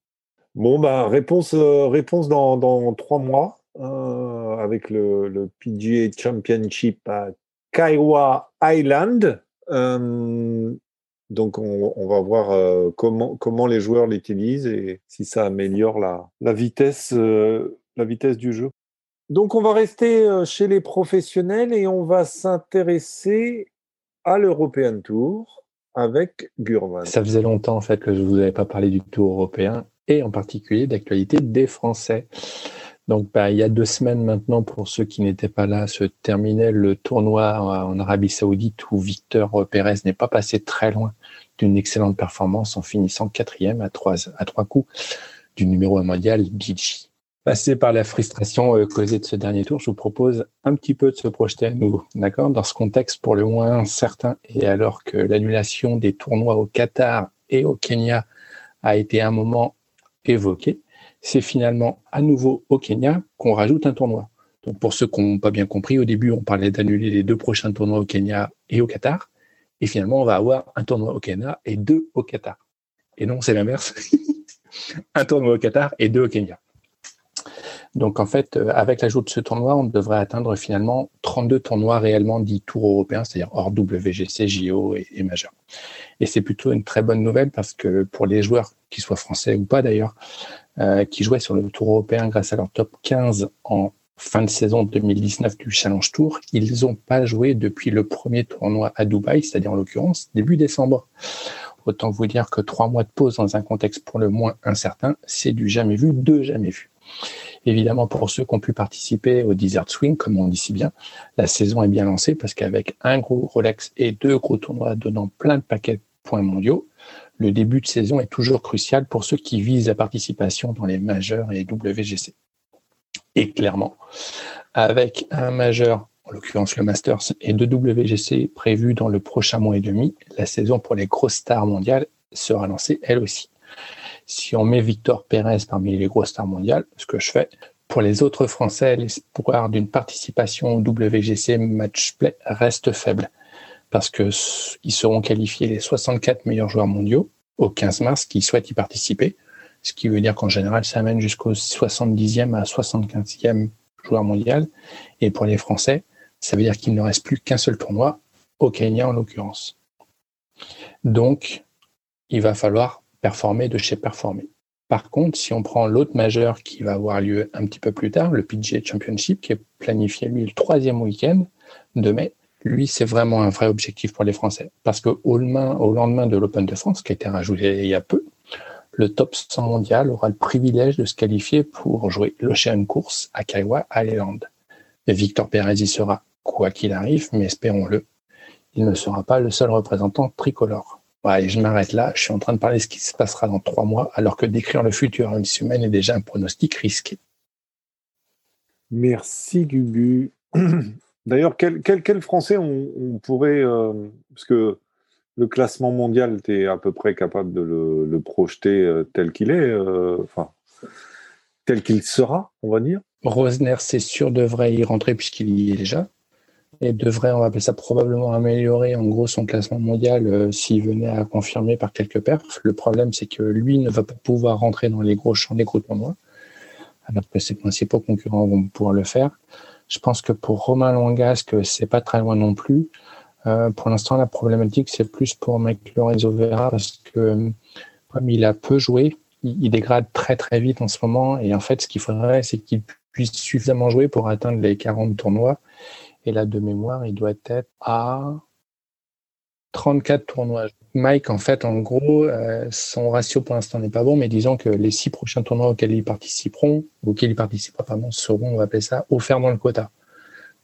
Bon, bah, réponse, euh, réponse dans, dans trois mois euh, avec le, le, PGA Championship à Kaiwa Island. Euh, donc, on, va voir comment, comment les joueurs l'utilisent et si ça améliore la, vitesse, du jeu. Donc, on va rester chez les professionnels et on va s'intéresser à l'European Tour avec Gurman. Ça faisait longtemps en fait que je vous avais pas parlé du Tour européen et en particulier d'actualité des Français. Donc, bah, il y a deux semaines maintenant, pour ceux qui n'étaient pas là, se terminait le tournoi en Arabie Saoudite où Victor Pérez n'est pas passé très loin d'une excellente performance en finissant quatrième à trois, coups du numéro un mondial, Gigi. Passé par la frustration euh, causée de ce dernier tour, je vous propose un petit peu de se projeter à nouveau, Dans ce contexte pour le moins incertain et alors que l'annulation des tournois au Qatar et au Kenya a été un moment évoqué, c'est finalement à nouveau au Kenya qu'on rajoute un tournoi. Donc pour ceux qui n'ont pas bien compris, au début, on parlait d'annuler les deux prochains tournois au Kenya et au Qatar. Et finalement, on va avoir un tournoi au Kenya et deux au Qatar. Et non, c'est l'inverse. un tournoi au Qatar et deux au Kenya. Donc en fait, euh, avec l'ajout de ce tournoi, on devrait atteindre finalement 32 tournois réellement dits tours européens, c'est-à-dire hors WGC, JO et, majeur. Et c'est plutôt une très bonne nouvelle parce que pour les joueurs, qu'ils soient français ou pas d'ailleurs, euh, qui jouaient sur le tour européen grâce à leur top 15 en fin de saison 2019 du Challenge Tour, ils n'ont pas joué depuis le premier tournoi à Dubaï, c'est-à-dire en l'occurrence début décembre. Autant vous dire que trois mois de pause dans un contexte pour le moins incertain, c'est du jamais vu, de jamais vu. Évidemment, pour ceux qui ont pu participer au Desert Swing, comme on dit si bien, la saison est bien lancée parce qu'avec un gros Rolex et deux gros tournois donnant plein de paquets de points mondiaux, le début de saison est toujours crucial pour ceux qui visent la participation dans les majeurs et WGC. Et clairement, avec un majeur, en l'occurrence le Masters, et deux WGC prévus dans le prochain mois et demi, la saison pour les grosses stars mondiales sera lancée elle aussi si on met Victor Pérez parmi les grosses stars mondiales, ce que je fais, pour les autres Français, l'espoir d'une participation au WGC Match Play reste faible parce que ils seront qualifiés les 64 meilleurs joueurs mondiaux au 15 mars qui souhaitent y participer, ce qui veut dire qu'en général, ça amène jusqu'au 70e à 75e joueur mondial. Et pour les Français, ça veut dire qu'il ne reste plus qu'un seul tournoi, au Kenya en l'occurrence. Donc, il va falloir performer de chez performer. Par contre, si on prend l'autre majeur qui va avoir lieu un petit peu plus tard, le PGA Championship, qui est planifié lui le troisième week-end de mai, lui, c'est vraiment un vrai objectif pour les Français. Parce que au lendemain, de l'Open de France, qui a été rajouté il y a peu, le top 100 mondial aura le privilège de se qualifier pour jouer l'Ocean Course à Kaiwa Island. Et Victor Pérez y sera, quoi qu'il arrive, mais espérons-le, il ne sera pas le seul représentant tricolore. Ouais, je m'arrête là. Je suis en train de parler de ce qui se passera dans trois mois, alors que décrire le futur en une semaine est déjà un pronostic risqué. Merci, Gugu. D'ailleurs, quel, quel, quel, Français on, pourrait. Euh, parce que le classement mondial, tu es à peu près capable de le, le projeter euh, tel qu'il est, euh, enfin, tel qu'il sera, on va dire. Rosner, c'est sûr, devrait y rentrer puisqu'il y est déjà et devrait, on va appeler ça probablement améliorer en gros son classement mondial euh, s'il venait à confirmer par quelques perfs. Le problème, c'est que lui ne va pas pouvoir rentrer dans les gros champs des gros tournois, alors que ses principaux concurrents vont pouvoir le faire. Je pense que pour Romain Langasque, c'est pas très loin non plus. Euh, pour l'instant, la problématique, c'est plus pour Mike Lorenzo Vera parce que comme il a peu joué, il, il dégrade très très vite en ce moment. Et en fait, ce qu'il faudrait, c'est qu'il puisse suffisamment jouer pour atteindre les 40 tournois et là, de mémoire, il doit être à 34 tournois. Mike, en fait, en gros, euh, son ratio pour l'instant n'est pas bon, mais disons que les six prochains tournois auxquels ils participeront, auxquels ils participera, pardon, seront, on va appeler ça, offerts dans le quota.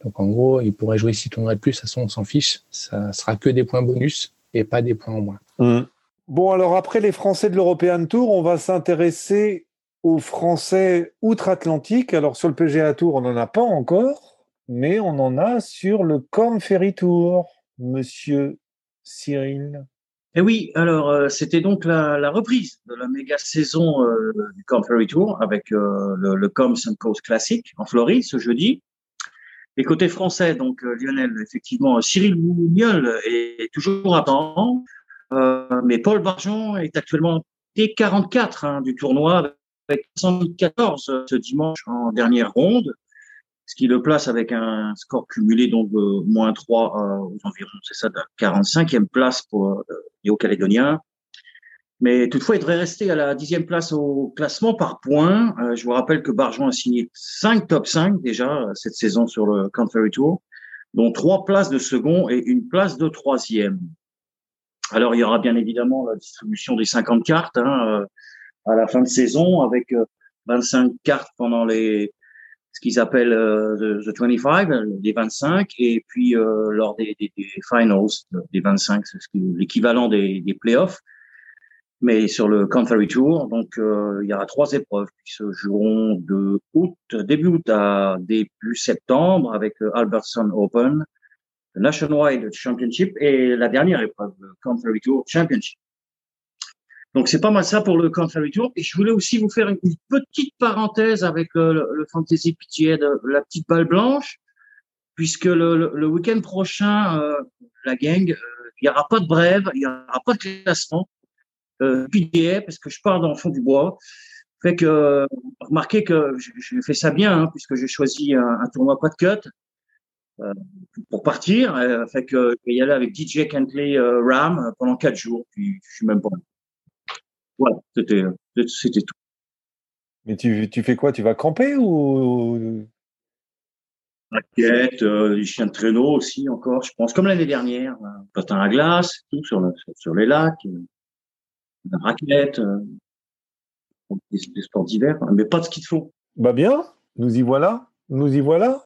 Donc, en gros, il pourrait jouer six tournois de plus, son, on s'en fiche. Ça sera que des points bonus et pas des points en moins. Mmh. Bon, alors après les Français de l'European Tour, on va s'intéresser aux Français outre-Atlantique. Alors sur le PGA Tour, on n'en a pas encore, mais on en a sur le Corn Ferry Tour, monsieur Cyril. Et oui, alors euh, c'était donc la, reprise de la méga saison euh, du Corn Ferry Tour avec euh, le, le Coms Coast Classic en Floride ce jeudi. Et côté français, donc Lionel, effectivement, Cyril Bougnol est toujours absent, mais Paul Barjon est actuellement T44 hein, du tournoi avec 74 ce dimanche en dernière ronde, ce qui le place avec un score cumulé donc de moins 3 euh, aux environs, c'est ça, de 45e place pour euh, les Hauts-Calédoniens. Mais toutefois, il devrait rester à la dixième place au classement par points. Euh, je vous rappelle que Barjon a signé 5 top 5 déjà cette saison sur le Country Tour, dont trois places de second et une place de troisième. Alors, il y aura bien évidemment la distribution des 50 cartes. Hein, à la fin de saison avec 25 euh, cartes pendant les ce qu'ils appellent euh, the, 25, les 25, et puis euh, lors des, des, des, finals, des 25, c'est l'équivalent des, des playoffs, mais sur le Country Tour. Donc, il y aura trois épreuves qui se joueront de août, début août à début septembre avec le Albertson Open, le Nationwide Championship et la dernière épreuve, le Country Tour Championship. Donc c'est pas mal ça pour le Country Tour. Et je voulais aussi vous faire une, petite parenthèse avec le, le, Fantasy PTA de la petite balle blanche, puisque le, le, week-end prochain, euh, la gang, euh, il n'y aura pas de brève, il n'y aura pas de classement euh, parce que je pars dans le fond du bois. Fait que remarquez que j'ai fait ça bien, hein, puisque j'ai choisi un, tournoi pas de cut. Euh, pour partir, fait que je vais y aller avec DJ Kentley Ram pendant quatre jours, puis je suis même pas voilà, c'était, c'était tout. Mais tu, tu fais quoi? Tu vas camper ou? Raquette, euh, les chiens de traîneau aussi encore, je pense, comme l'année dernière, euh, patin à glace, tout sur, le, sur les lacs, euh, la raquette, euh, des, sports d'hiver, mais pas de ski de fond. Bah bien, nous y voilà, nous y voilà.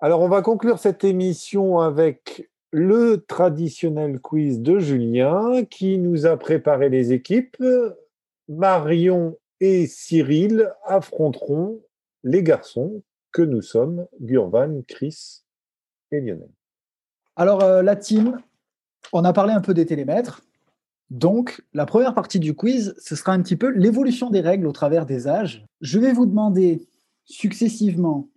Alors on va conclure cette émission avec le traditionnel quiz de Julien qui nous a préparé les équipes. Marion et Cyril affronteront les garçons que nous sommes, Gurvan, Chris et Lionel. Alors, euh, la team, on a parlé un peu des télémètres. Donc, la première partie du quiz, ce sera un petit peu l'évolution des règles au travers des âges. Je vais vous demander successivement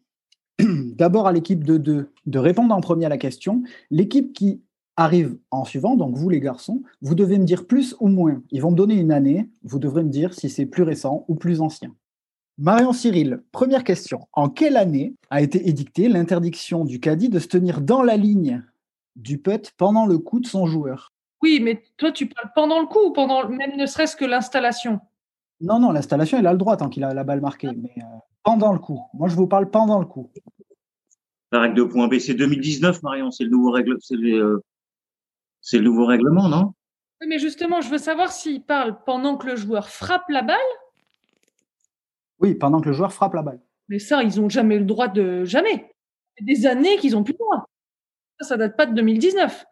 d'abord à l'équipe de deux de répondre en premier à la question. L'équipe qui arrive en suivant, donc vous les garçons, vous devez me dire plus ou moins. Ils vont me donner une année, vous devrez me dire si c'est plus récent ou plus ancien. Marion Cyril, première question. En quelle année a été édictée l'interdiction du caddie de se tenir dans la ligne du putt pendant le coup de son joueur? Oui, mais toi tu parles pendant le coup ou pendant même ne serait-ce que l'installation? Non, non, l'installation, il a le droit tant qu'il a la balle marquée. Mais euh, pendant le coup. Moi, je vous parle pendant le coup. La règle de point B, c'est 2019, Marion. C'est le nouveau règle, c'est le, le nouveau règlement, non? Oui, mais justement, je veux savoir s'il parle pendant que le joueur frappe la balle. Oui, pendant que le joueur frappe la balle. Mais ça, ils n'ont jamais le droit de jamais. Des années qu'ils ont plus le droit. Ça, ça date pas de 2019.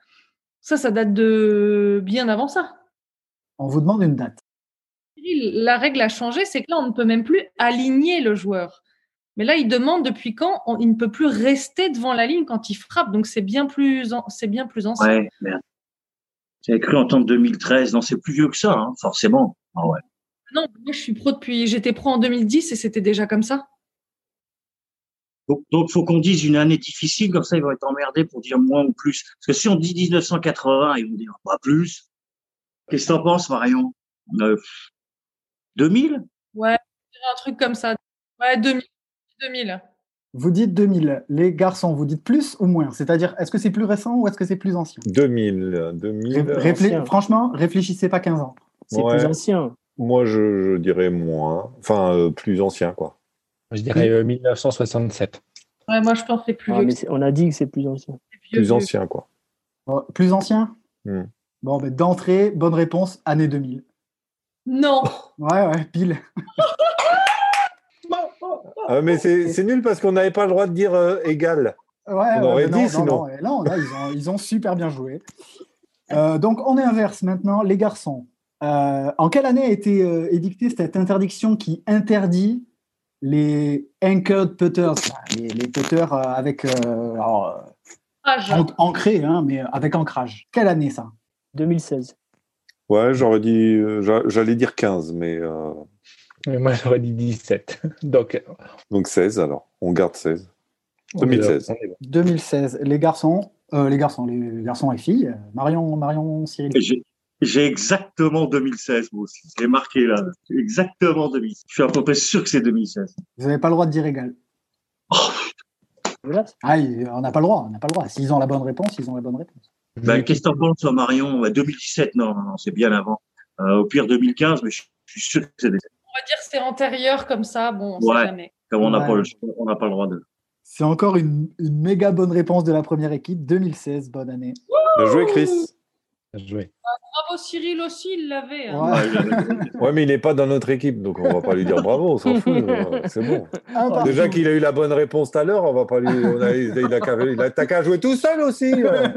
Ça, ça date de bien avant ça. On vous demande une date la règle a changé, c'est que là, on ne peut même plus aligner le joueur. Mais là, il demande depuis quand il ne peut plus rester devant la ligne quand il frappe. Donc, c'est bien plus, c'est bien plus ancien. Ouais, merde. J'ai cru entendre 2013. Non, c'est plus vieux que ça, hein, forcément. Ah ouais. Non, moi, je suis pro depuis, j'étais pro en 2010 et c'était déjà comme ça. Donc, il faut qu'on dise une année difficile, comme ça, ils vont être emmerdés pour dire moins ou plus. Parce que si on dit 1980, ils vont dire pas plus. Qu'est-ce que t'en penses, Marion? 2000 Ouais, un truc comme ça. Ouais, 2000. 2000. Vous dites 2000. Les garçons, vous dites plus ou moins? C'est-à-dire, est-ce que c'est plus récent ou est-ce que c'est plus ancien? 2000. 2000 franchement, réfléchissez pas 15 ans. C'est plus ancien. Moi, je, dirais moins. Enfin, euh, plus ancien, quoi. Je dirais 1967. Euh, ouais, moi, je pense que c'est plus ah, on a dit que c'est plus ancien. Plus ancien, quoi. plus ancien? Hmm. Bon, ben, d'entrée, bonne réponse, année 2000. Non. Ouais, ouais, pile. ah, mais c'est nul parce qu'on n'avait pas le droit de dire euh, égal. Ouais, on aurait dit sinon. Non, là, ils, ont, ils, ont, super bien joué. Euh, donc, on inverse maintenant les garçons. Euh, en quelle année a été euh, édictée cette interdiction qui interdit les anchored putters, les, les putters euh, avec euh, alors, Âge. euh, an- ancrés, hein, mais avec ancrage Quelle année ça? 2016. Ouais, j'aurais dit, euh, j'a- j'allais dire 15, mais euh, Mais moi, j'aurais dit 17. Donc, donc 16 alors. On garde 16. on est- 2016. on est bon. 2016. Les garçons, euh, les garçons, les garçons et filles. euh, Marion, Marion, Cyril. J'ai j'ai exactement 2016, moi aussi. Je l'ai marqué là. Exactement 2016. Je suis à peu près sûr que c'est 2016. Vous n'avez pas le droit de dire égal. Voilà. Ah, on n'a pas le droit. On n'a pas le droit. S'ils ont la bonne réponse, ils ont la bonne réponse. Ben, qu'est-ce que t'en penses, Marion? Ouais, 2017, non, non, non, c'est bien avant. Euh, au pire 2015, mais je, je suis sûr que c'est des... On va dire que c'est antérieur comme ça. Bon, on Ouais. sait jamais. Comme on n'a Ouais. pas, le- on n'a pas le droit de. C'est encore une, une méga bonne réponse de la première équipe. 2016, bonne année. Bien joué, Chris. Joué. Bravo Cyril aussi, il l'avait. hein. Ouais. Mais il n'est pas dans notre équipe, donc on va pas lui dire bravo, on s'en fout. euh, C'est bon. Partout. Déjà qu'il a eu la bonne réponse tout à l'heure, on va pas lui. On a, il a, qu'à- jouer tout seul aussi. euh.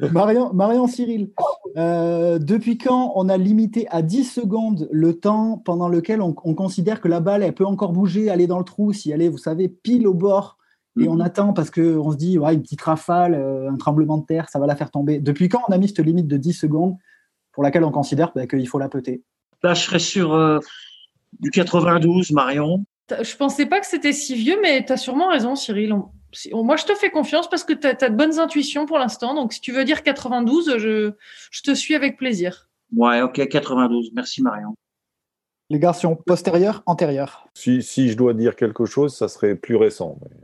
Marion, Marion Cyril, euh, depuis quand on a limité à 10 secondes le temps pendant lequel on, on considère que la balle, elle peut encore bouger, aller dans le trou, si elle est, vous savez, pile au bord, et on Mhm. attend parce qu'on se dit, ouais, une petite rafale, euh, un tremblement de terre, ça va la faire tomber. Depuis quand on a mis cette limite de 10 secondes pour laquelle on considère bah, qu'il faut la peter Là, je serais sur euh, du 92, Marion. Je pensais pas que c'était si vieux, mais tu as sûrement raison, Cyril. On- si- on- Moi, je te fais confiance parce que tu as, de bonnes intuitions pour l'instant. Donc, si tu veux dire 92, je, je te suis avec plaisir. Ouais, ok, 92. Merci, Marion. Les garçons, postérieur, antérieur. Si, si je dois dire quelque chose, ça serait plus récent. mais-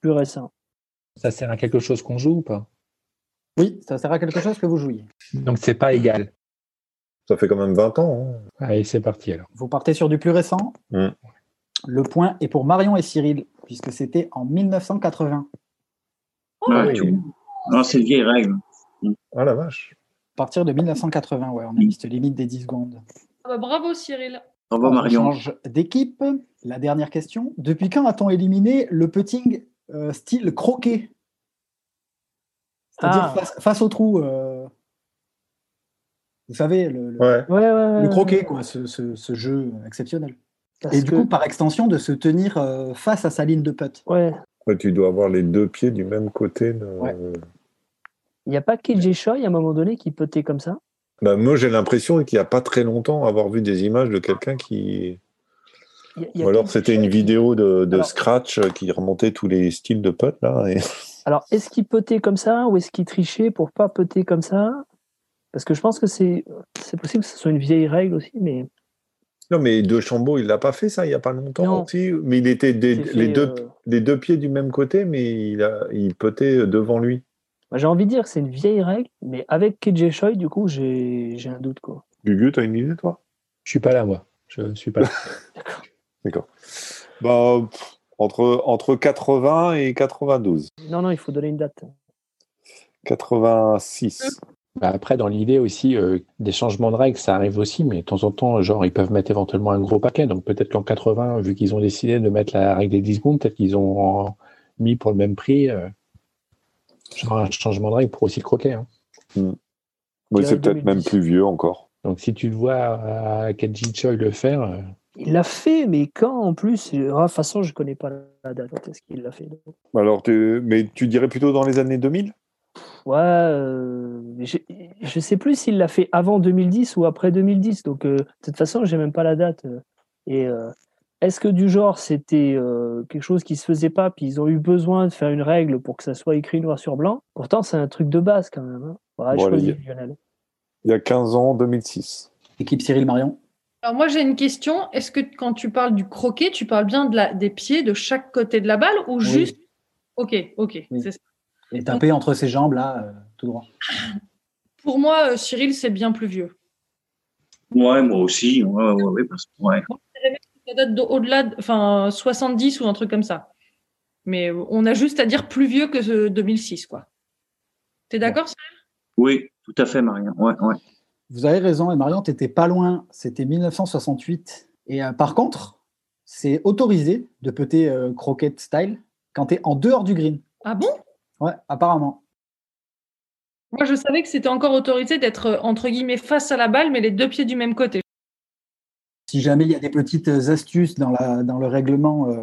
Plus récent. Ça sert à quelque chose qu'on joue ou pas? Oui, ça sert à quelque chose que vous jouiez. Donc, c'est pas égal. Ça fait quand même 20 ans. hein. Allez, c'est parti alors. Vous partez sur du plus récent. Mm. Le point est pour Marion et Cyril, puisque c'était en 1980. Oh, Ouais, oui. Non, c'est une vieille règle. Ah la vache. À partir de 1980, ouais, on a mis cette limite des 10 secondes. Ah bah, bravo, Cyril. Bravo, On Marion. change d'équipe. La dernière question. Depuis quand a-t-on éliminé le putting euh, style croquet C'est-à-dire Ah. face, face au trou. euh, Vous savez, le, le- Ouais. Ouais, ouais, ouais. le croquet, quoi, ce, ce- ce jeu exceptionnel. Parce Et du que- coup, par extension, de se tenir euh, face à sa ligne de putt. ouais. Ouais, tu dois avoir les deux pieds du même côté. de- Ouais. Il n'y a pas KJ Choi, à un moment donné, qui pétait comme ça? Bah, moi, j'ai l'impression qu'il n'y a pas très longtemps avoir vu des images de quelqu'un qui. Il y a- il y a Ou alors c'était une qui- vidéo de, de Alors- Scratch qui remontait tous les styles de potes là. et- Alors, est-ce qu'il pétait comme ça ou est-ce qu'il trichait pour pas peter comme ça? Parce que je pense que c'est possible que ce soit une vieille règle aussi, mais Non, mais De Chambaud, il l'a pas fait ça il n'y a pas longtemps Non. aussi. Mais il était des- c'est les, fait, deux, euh, les deux pieds du même côté, mais il, a, il potait devant lui. j'ai envie de dire que c'est une vieille règle, mais avec KJ Choi, du coup, j'ai j'ai un doute. Quoi. Gugu, tu as une idée toi? Je suis pas là, moi. Je suis pas là. D'accord. Bah, pff, entre, entre 80 et 92. Non, non, il faut donner une date. 86. Bah, après, dans l'idée aussi, euh, des changements de règles, ça arrive aussi, mais de temps en temps, genre, ils peuvent mettre éventuellement un gros paquet. Donc peut-être qu'en 80, vu qu'ils ont décidé de mettre la règle des 10 secondes, peut-être qu'ils ont en- mis pour le même prix euh, genre un changement de règle pour aussi le croquet. hein. Oui, dirais c'est peut-être même 2010. plus vieux encore. Donc si tu le vois à Kenji Choi le faire, euh, Il l'a fait, mais quand en plus Ah, De toute façon, je connais pas la date. quand Est-ce qu'il l'a fait donc. Alors, mais tu dirais plutôt dans les années 2000 Ouais, euh, je, je sais plus s'il l'a fait avant 2010 ou après 2010. Donc, euh, de toute façon, j'ai même pas la date. euh. Et euh, est-ce que du genre, c'était euh, quelque chose qui se faisait pas, puis ils ont eu besoin de faire une règle pour que ça soit écrit noir sur blanc? Pourtant, c'est un truc de base quand même. Hein. Ouais, Bon, je choisis allez. Lionel. Il y a 15 ans, 2006. Équipe Cyril Marion? Alors moi j'ai une question. Est-ce que quand tu parles du croquet, tu parles bien de la, des pieds de chaque côté de la balle ou juste? Ok, ok. Oui. c'est ça. Et taper entre ses jambes, là, euh, tout droit. Pour moi, euh, Cyril, c'est bien plus vieux. Ouais, moi aussi. Ouais, ouais, ouais, parce que, ouais. Ça date au-delà, de, enfin 70 ou un truc comme ça. Mais euh, on a juste à dire plus vieux que ce 2006, quoi. T'es d'accord Cyril Oui, tout à fait, Marion. Ouais, ouais. Vous avez raison, et Marion, t'étais pas loin. C'était 1968. Et euh, par contre, c'est autorisé de peter euh, croquette style quand tu es en dehors du green. Ah bon? Ouais, apparemment. Moi, je savais que c'était encore autorisé d'être, euh, entre guillemets, face à la balle, mais les deux pieds du même côté. Si jamais il y a des petites astuces dans, la, dans le règlement, euh,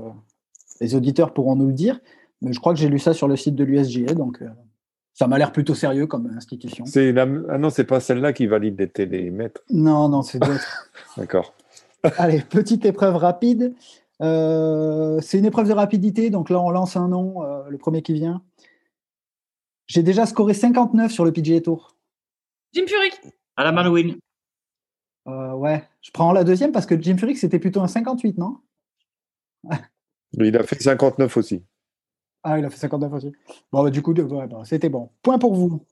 les auditeurs pourront nous le dire. Mais je crois que j'ai lu ça sur le site de l'USGA, donc ça m'a l'air plutôt sérieux comme institution. C'est la... Ah non, c'est pas celle-là qui valide les télémètres. Non, non, c'est d'autres. D'accord. Allez, petite épreuve rapide. Euh, c'est une épreuve de rapidité, donc là on lance un nom, euh, le premier qui vient. J'ai déjà scoré 59 sur le PGA Tour. Jim Furyk. À la Win. Euh, ouais, je prends la deuxième parce que Jim Furyk c'était plutôt un 58, non? Il a fait 59 aussi. Ah, il a fait 59 aussi. Bon, bah, du coup, ouais, bah, c'était bon. Point pour vous.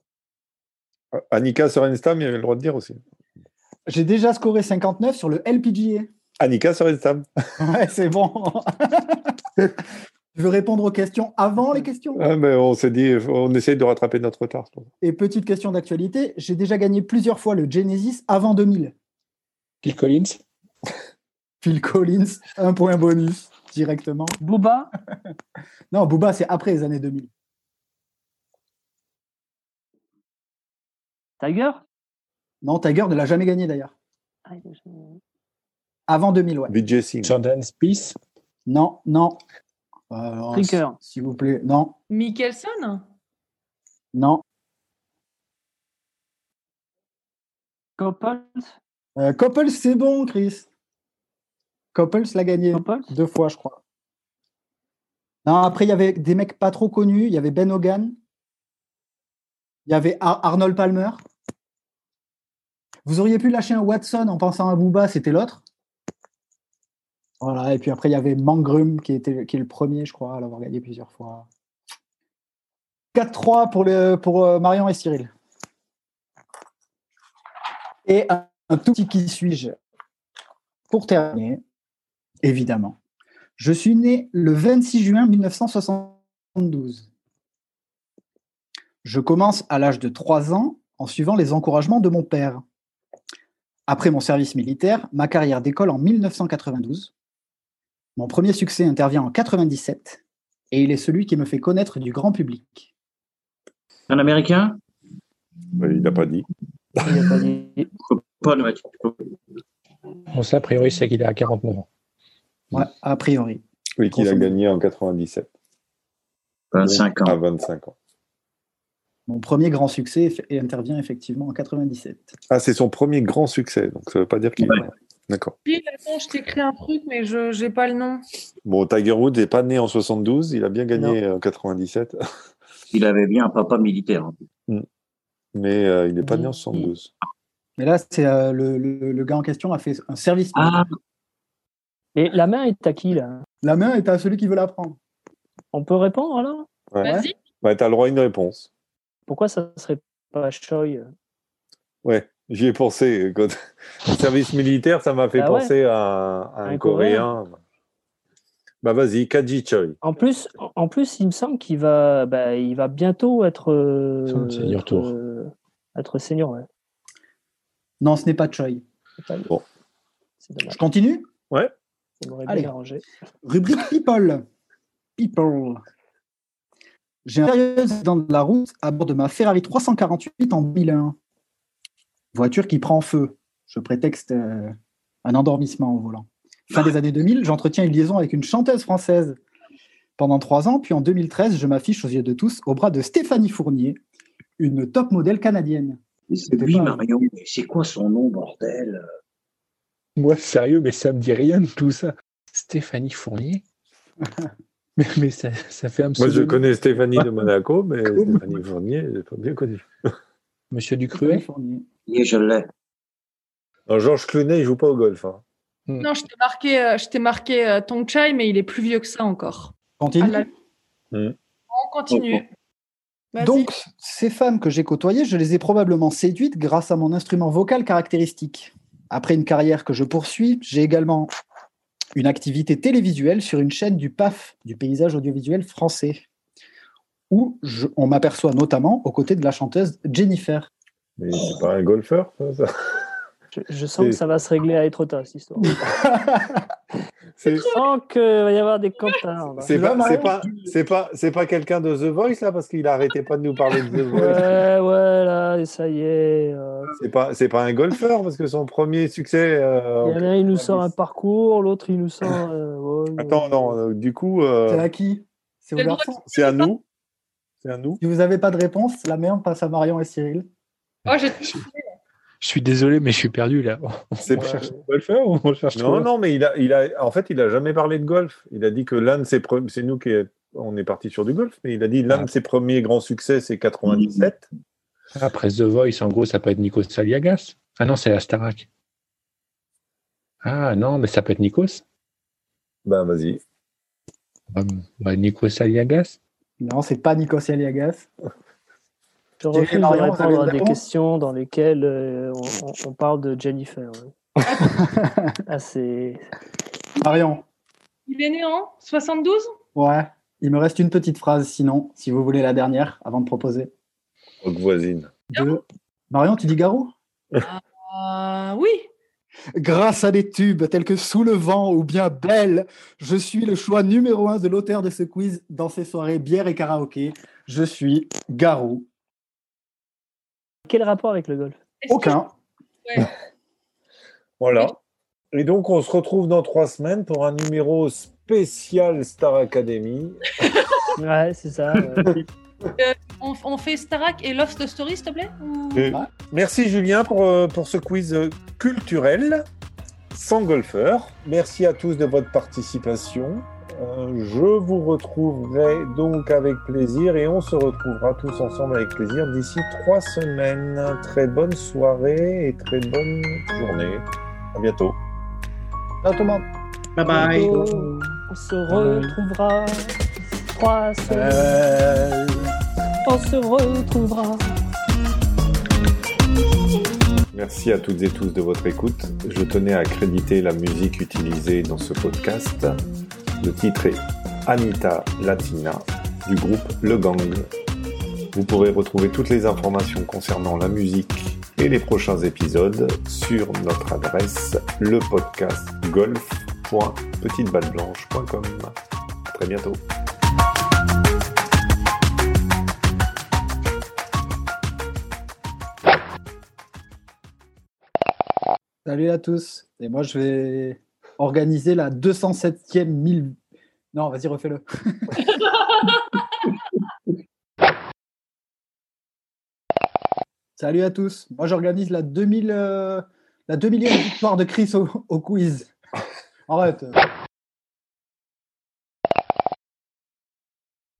Annika Sorenstam, il avait le droit de dire aussi. J'ai déjà scoré 59 sur le LPGA. Annika Sorenstam. Ouais, c'est bon. tu veux répondre aux questions avant les questions Ah, mais on s'est dit, on essaye de rattraper notre retard. Et petite question d'actualité, j'ai déjà gagné plusieurs fois le Genesis avant 2000. Phil Collins Phil Collins, un point bonus directement. Booba? Non, Booba, c'est après les années 2000. Tiger? Non, Tiger ne l'a jamais gagné d'ailleurs. Ah, Avant 2000, ouais. Vijay Singh. Jordan Spieth? Non, non. Euh. S'il vous plaît, non, Mickelson? non. Couples Euh, Couples, c'est bon, Chris. Couples l'a gagné Couples deux fois, je crois. Non, après, il y avait des mecs pas trop connus. Il y avait Ben Hogan. Il y avait Ar- Arnold Palmer. Vous auriez pu lâcher un Watson en pensant à Booba, c'était l'autre. Voilà, et puis après, il y avait Mangrum qui, était, qui est le premier, je crois, à l'avoir gagné plusieurs fois. 4-3 pour, le, pour euh, Marion et Cyril. Et un, un tout petit qui suis-je? Pour terminer, évidemment. Je suis né le 26 juin 1972. Je commence à l'âge de 3 ans en suivant les encouragements de mon père. Après mon service militaire, ma carrière décolle en 1992. Mon premier succès intervient en 97 et il est celui qui me fait connaître du grand public. Un Américain? Il n'a pas dit. Il a pas dit. Bon, ça, a priori, c'est qu'il est à 49 ans. Ouais, a priori. Oui, qu'il a gagné en 97. 25 À ans. 25 ans. Mon premier grand succès et intervient effectivement en 97. Ah, c'est son premier grand succès, donc ça veut pas dire qu'il Ouais. est. D'accord. Puis, attends, je t'écris un truc, mais je n'ai pas le nom. Bon, Tiger Woods n'est pas né en 72, il a bien gagné en 97, Il avait bien un papa militaire. hein. mais euh, il n'est pas né en Il- 72. Mais là, c'est euh, le, le- le gars en question a fait un service. militaire. Ah, Et la main est à qui, là? La main est à celui qui veut la prendre. On peut répondre, alors? Ouais. Vas-y. Ouais, t'as le droit à une réponse. Pourquoi ça serait pas Choi? Ouais, j'y ai pensé. Quand... Le service militaire, ça m'a fait Ah ouais. penser à, à un, Un Coréen. Bah vas-y, Kaji Choi. En plus, en plus, il me semble qu'il va, bah, il va bientôt être, euh, senior être, tour. euh, être senior. Ouais. Non, ce n'est pas Choi. Pas- Bon. Je continue? Ça m'aurait Allez. bien arrangé. Rubrique People. People. J'ai un sérieux accident de la route à bord de ma Ferrari 348 en 2001. Voiture qui prend feu. Je prétexte euh, un endormissement au volant. Fin des années 2000, j'entretiens une liaison avec une chanteuse française pendant trois ans, puis en 2013, je m'affiche aux yeux de tous au bras de Stéphanie Fournier, une top modèle canadienne. pas- Marion. Mais c'est quoi son nom, bordel? Moi, sérieux, mais ça me dit rien de tout ça. Stéphanie Fournier mais, mais ça, ça fait un Moi, je connais Stéphanie de Monaco, mais Stéphanie Fournier, je l'ai pas bien connu. Monsieur Ducruet. Et je l'ai. Alors, Georges Clooney, il joue pas au golf. hein. Non, je t'ai marqué, euh, je t'ai marqué euh, Tong Chai, mais il est plus vieux que ça encore. Continue. Hmm. On continue. Vas-y. Donc, ces femmes que j'ai côtoyées, je les ai probablement séduites grâce à mon instrument vocal caractéristique. Après une carrière que je poursuis, j'ai également une activité télévisuelle sur une chaîne du PAF, du paysage audiovisuel français, où je- on m'aperçoit notamment aux côtés de la chanteuse Jennifer. Mais c'est pas un golfeur, ça, ça? Je, je sens que ça va se régler à Etretat, cette histoire. C'est Sans qu'il va y avoir des compteurs. c'est pas, pas, c'est pas, c'est pas quelqu'un de The Voice là parce qu'il arrêtait pas de nous parler de The Voice. Ouais, ouais, là, et ça y est. euh, C'est pas, c'est pas un golfeur parce que son premier succès. euh, Il y en a un, il nous sort un parcours, l'autre, il nous sort. euh, ouais, Attends, non, euh, du coup, euh, C'est à qui? C'est aux garçons c'est à nous. C'est à nous. Si vous n'avez pas de réponse, la meilleure passe à Marion et Cyril. Oh, j'ai Je suis désolé, mais je suis perdu là. C'est On pas- cherche un golfeur ou on cherche Non, quoi non, mais il a, il a, en fait, il a jamais parlé de golf. Il a dit que l'un de ses premiers, c'est nous qui est- on est parti sur du golf, mais il a dit l'un Ah. de ses premiers grands succès, c'est 97. Après The Voice, en gros, ça peut être Nikos Saliagas. Ah non, c'est la Starac. Ah non, mais ça peut être Nikos. Ben, vas-y. Bah, bah, Nikos Saliagas. Non, c'est pas Nico Aliagas. Je refuse de répondre à des questions dans lesquelles euh, on, on- on parle de Jennifer. ouais. ah, c'est. Marion. Il est né en 72 Ouais. Il me reste une petite phrase sinon, si vous voulez la dernière, avant de proposer. Donc, voisine. Marion, tu dis Garou? Euh, Oui. Grâce à des tubes tels que Sous le vent ou bien Belle, je suis le choix numéro un de l'auteur de ce quiz dans ces soirées bière et karaoké. Je suis Garou. Quel rapport avec le golf? Que- Aucun. Voilà. Et donc, on se retrouve dans trois semaines pour un numéro spécial Star Academy. Ouais, c'est ça. ouais. on, on fait Starak et Love the Story, s'il te plaît Ou- Et Merci Julien pour, euh, pour ce quiz euh, culturel sans golfeur. Merci à tous de votre participation. Euh, je vous retrouverai donc avec plaisir et on se retrouvera tous ensemble avec plaisir d'ici trois semaines. Très bonne soirée et très bonne journée. À bientôt. Ciao tout le monde. Bye bye. On se retrouvera. Trois semaines. Euh, On se retrouvera. Merci à toutes et tous de votre écoute. Je tenais à créditer la musique utilisée dans ce podcast. Le titre Anita Latina du groupe Le Gang. Vous pourrez retrouver toutes les informations concernant la musique et les prochains épisodes sur notre adresse lepodcastgolf.petiteballeblanche.com. À très bientôt. Salut à tous. Et moi, je vais organiser la 207e 1000. Non, vas-y, refais-le. Salut à tous. Moi, j'organise la 2000, euh, la 2000e victoire de Chris au, au quiz. Arrête.